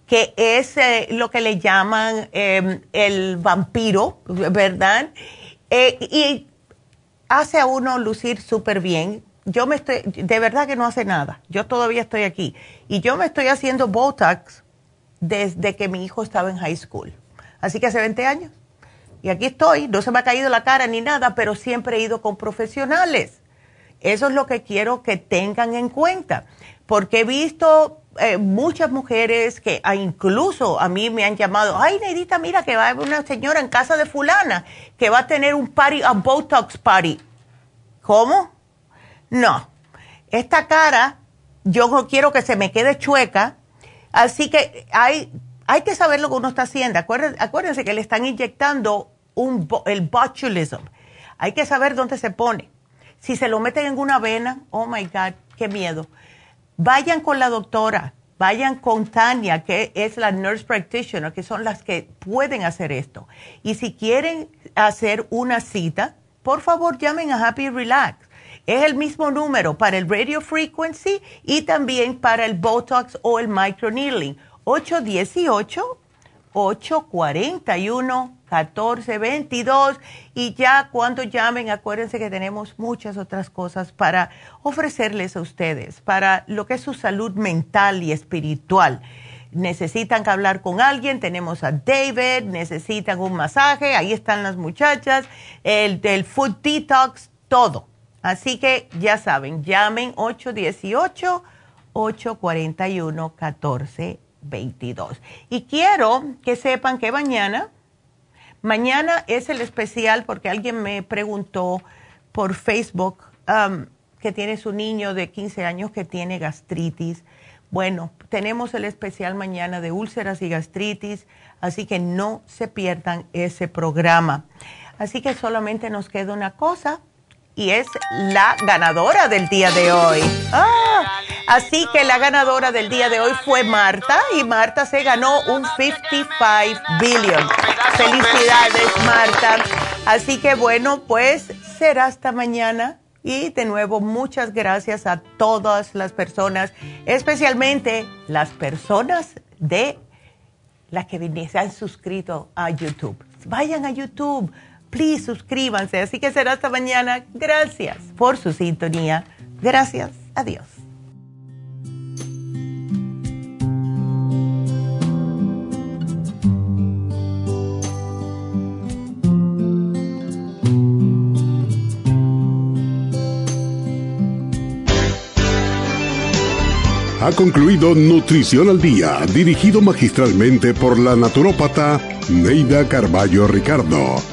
que es eh, lo que le llaman em, el vampiro, ¿verdad? Eh, y hace a uno lucir súper bien. Yo me estoy, de verdad que no hace nada. Yo todavía estoy aquí. Y yo me estoy haciendo Botox desde que mi hijo estaba en high school. Así que hace 20 años. Y aquí estoy. No se me ha caído la cara ni nada, pero siempre he ido con profesionales. Eso es lo que quiero que tengan en cuenta. Porque he visto eh, muchas mujeres que ah, incluso a mí me han llamado, ay Neidita, mira que va a haber una señora en casa de fulana que va a tener un party, a Botox party. ¿Cómo? No. Esta cara yo no quiero que se me quede chueca, así que hay, hay que saber lo que uno está haciendo. Acuérdense, acuérdense que le están inyectando un, el botulism. Hay que saber dónde se pone Si se lo meten en una vena, oh my God, qué miedo. Vayan con la doctora, vayan con Tania, que es la nurse practitioner, que son las que pueden hacer esto. Y si quieren hacer una cita, por favor llamen a Happy Relax. Es el mismo número para el radio frequency y también para el Botox o el microneedling. 818 841 1422 y ya cuando llamen acuérdense que tenemos muchas otras cosas para ofrecerles a ustedes, para lo que es su salud mental y espiritual. Necesitan hablar con alguien, tenemos a David, necesitan un masaje, ahí están las muchachas, el del food detox, todo. Así que ya saben, llamen 818 841 1422. Y quiero que sepan que mañana Mañana es el especial porque alguien me preguntó por Facebook um, que tiene su niño de 15 años que tiene gastritis. Bueno, tenemos el especial mañana de úlceras y gastritis, así que no se pierdan ese programa. Así que solamente nos queda una cosa y es la ganadora del día de hoy. Ah, así que la ganadora del día de hoy fue Marta y Marta se ganó un 55 billion. Felicidades Marta. Así que bueno, pues será hasta mañana. Y de nuevo, muchas gracias a todas las personas, especialmente las personas de las que se han suscrito a YouTube. Vayan a YouTube please suscríbanse. Así que será hasta mañana. Gracias por su sintonía. Gracias. Adiós. Ha concluido Nutrición al Día, dirigido magistralmente por la naturópata Neida Carballo Ricardo.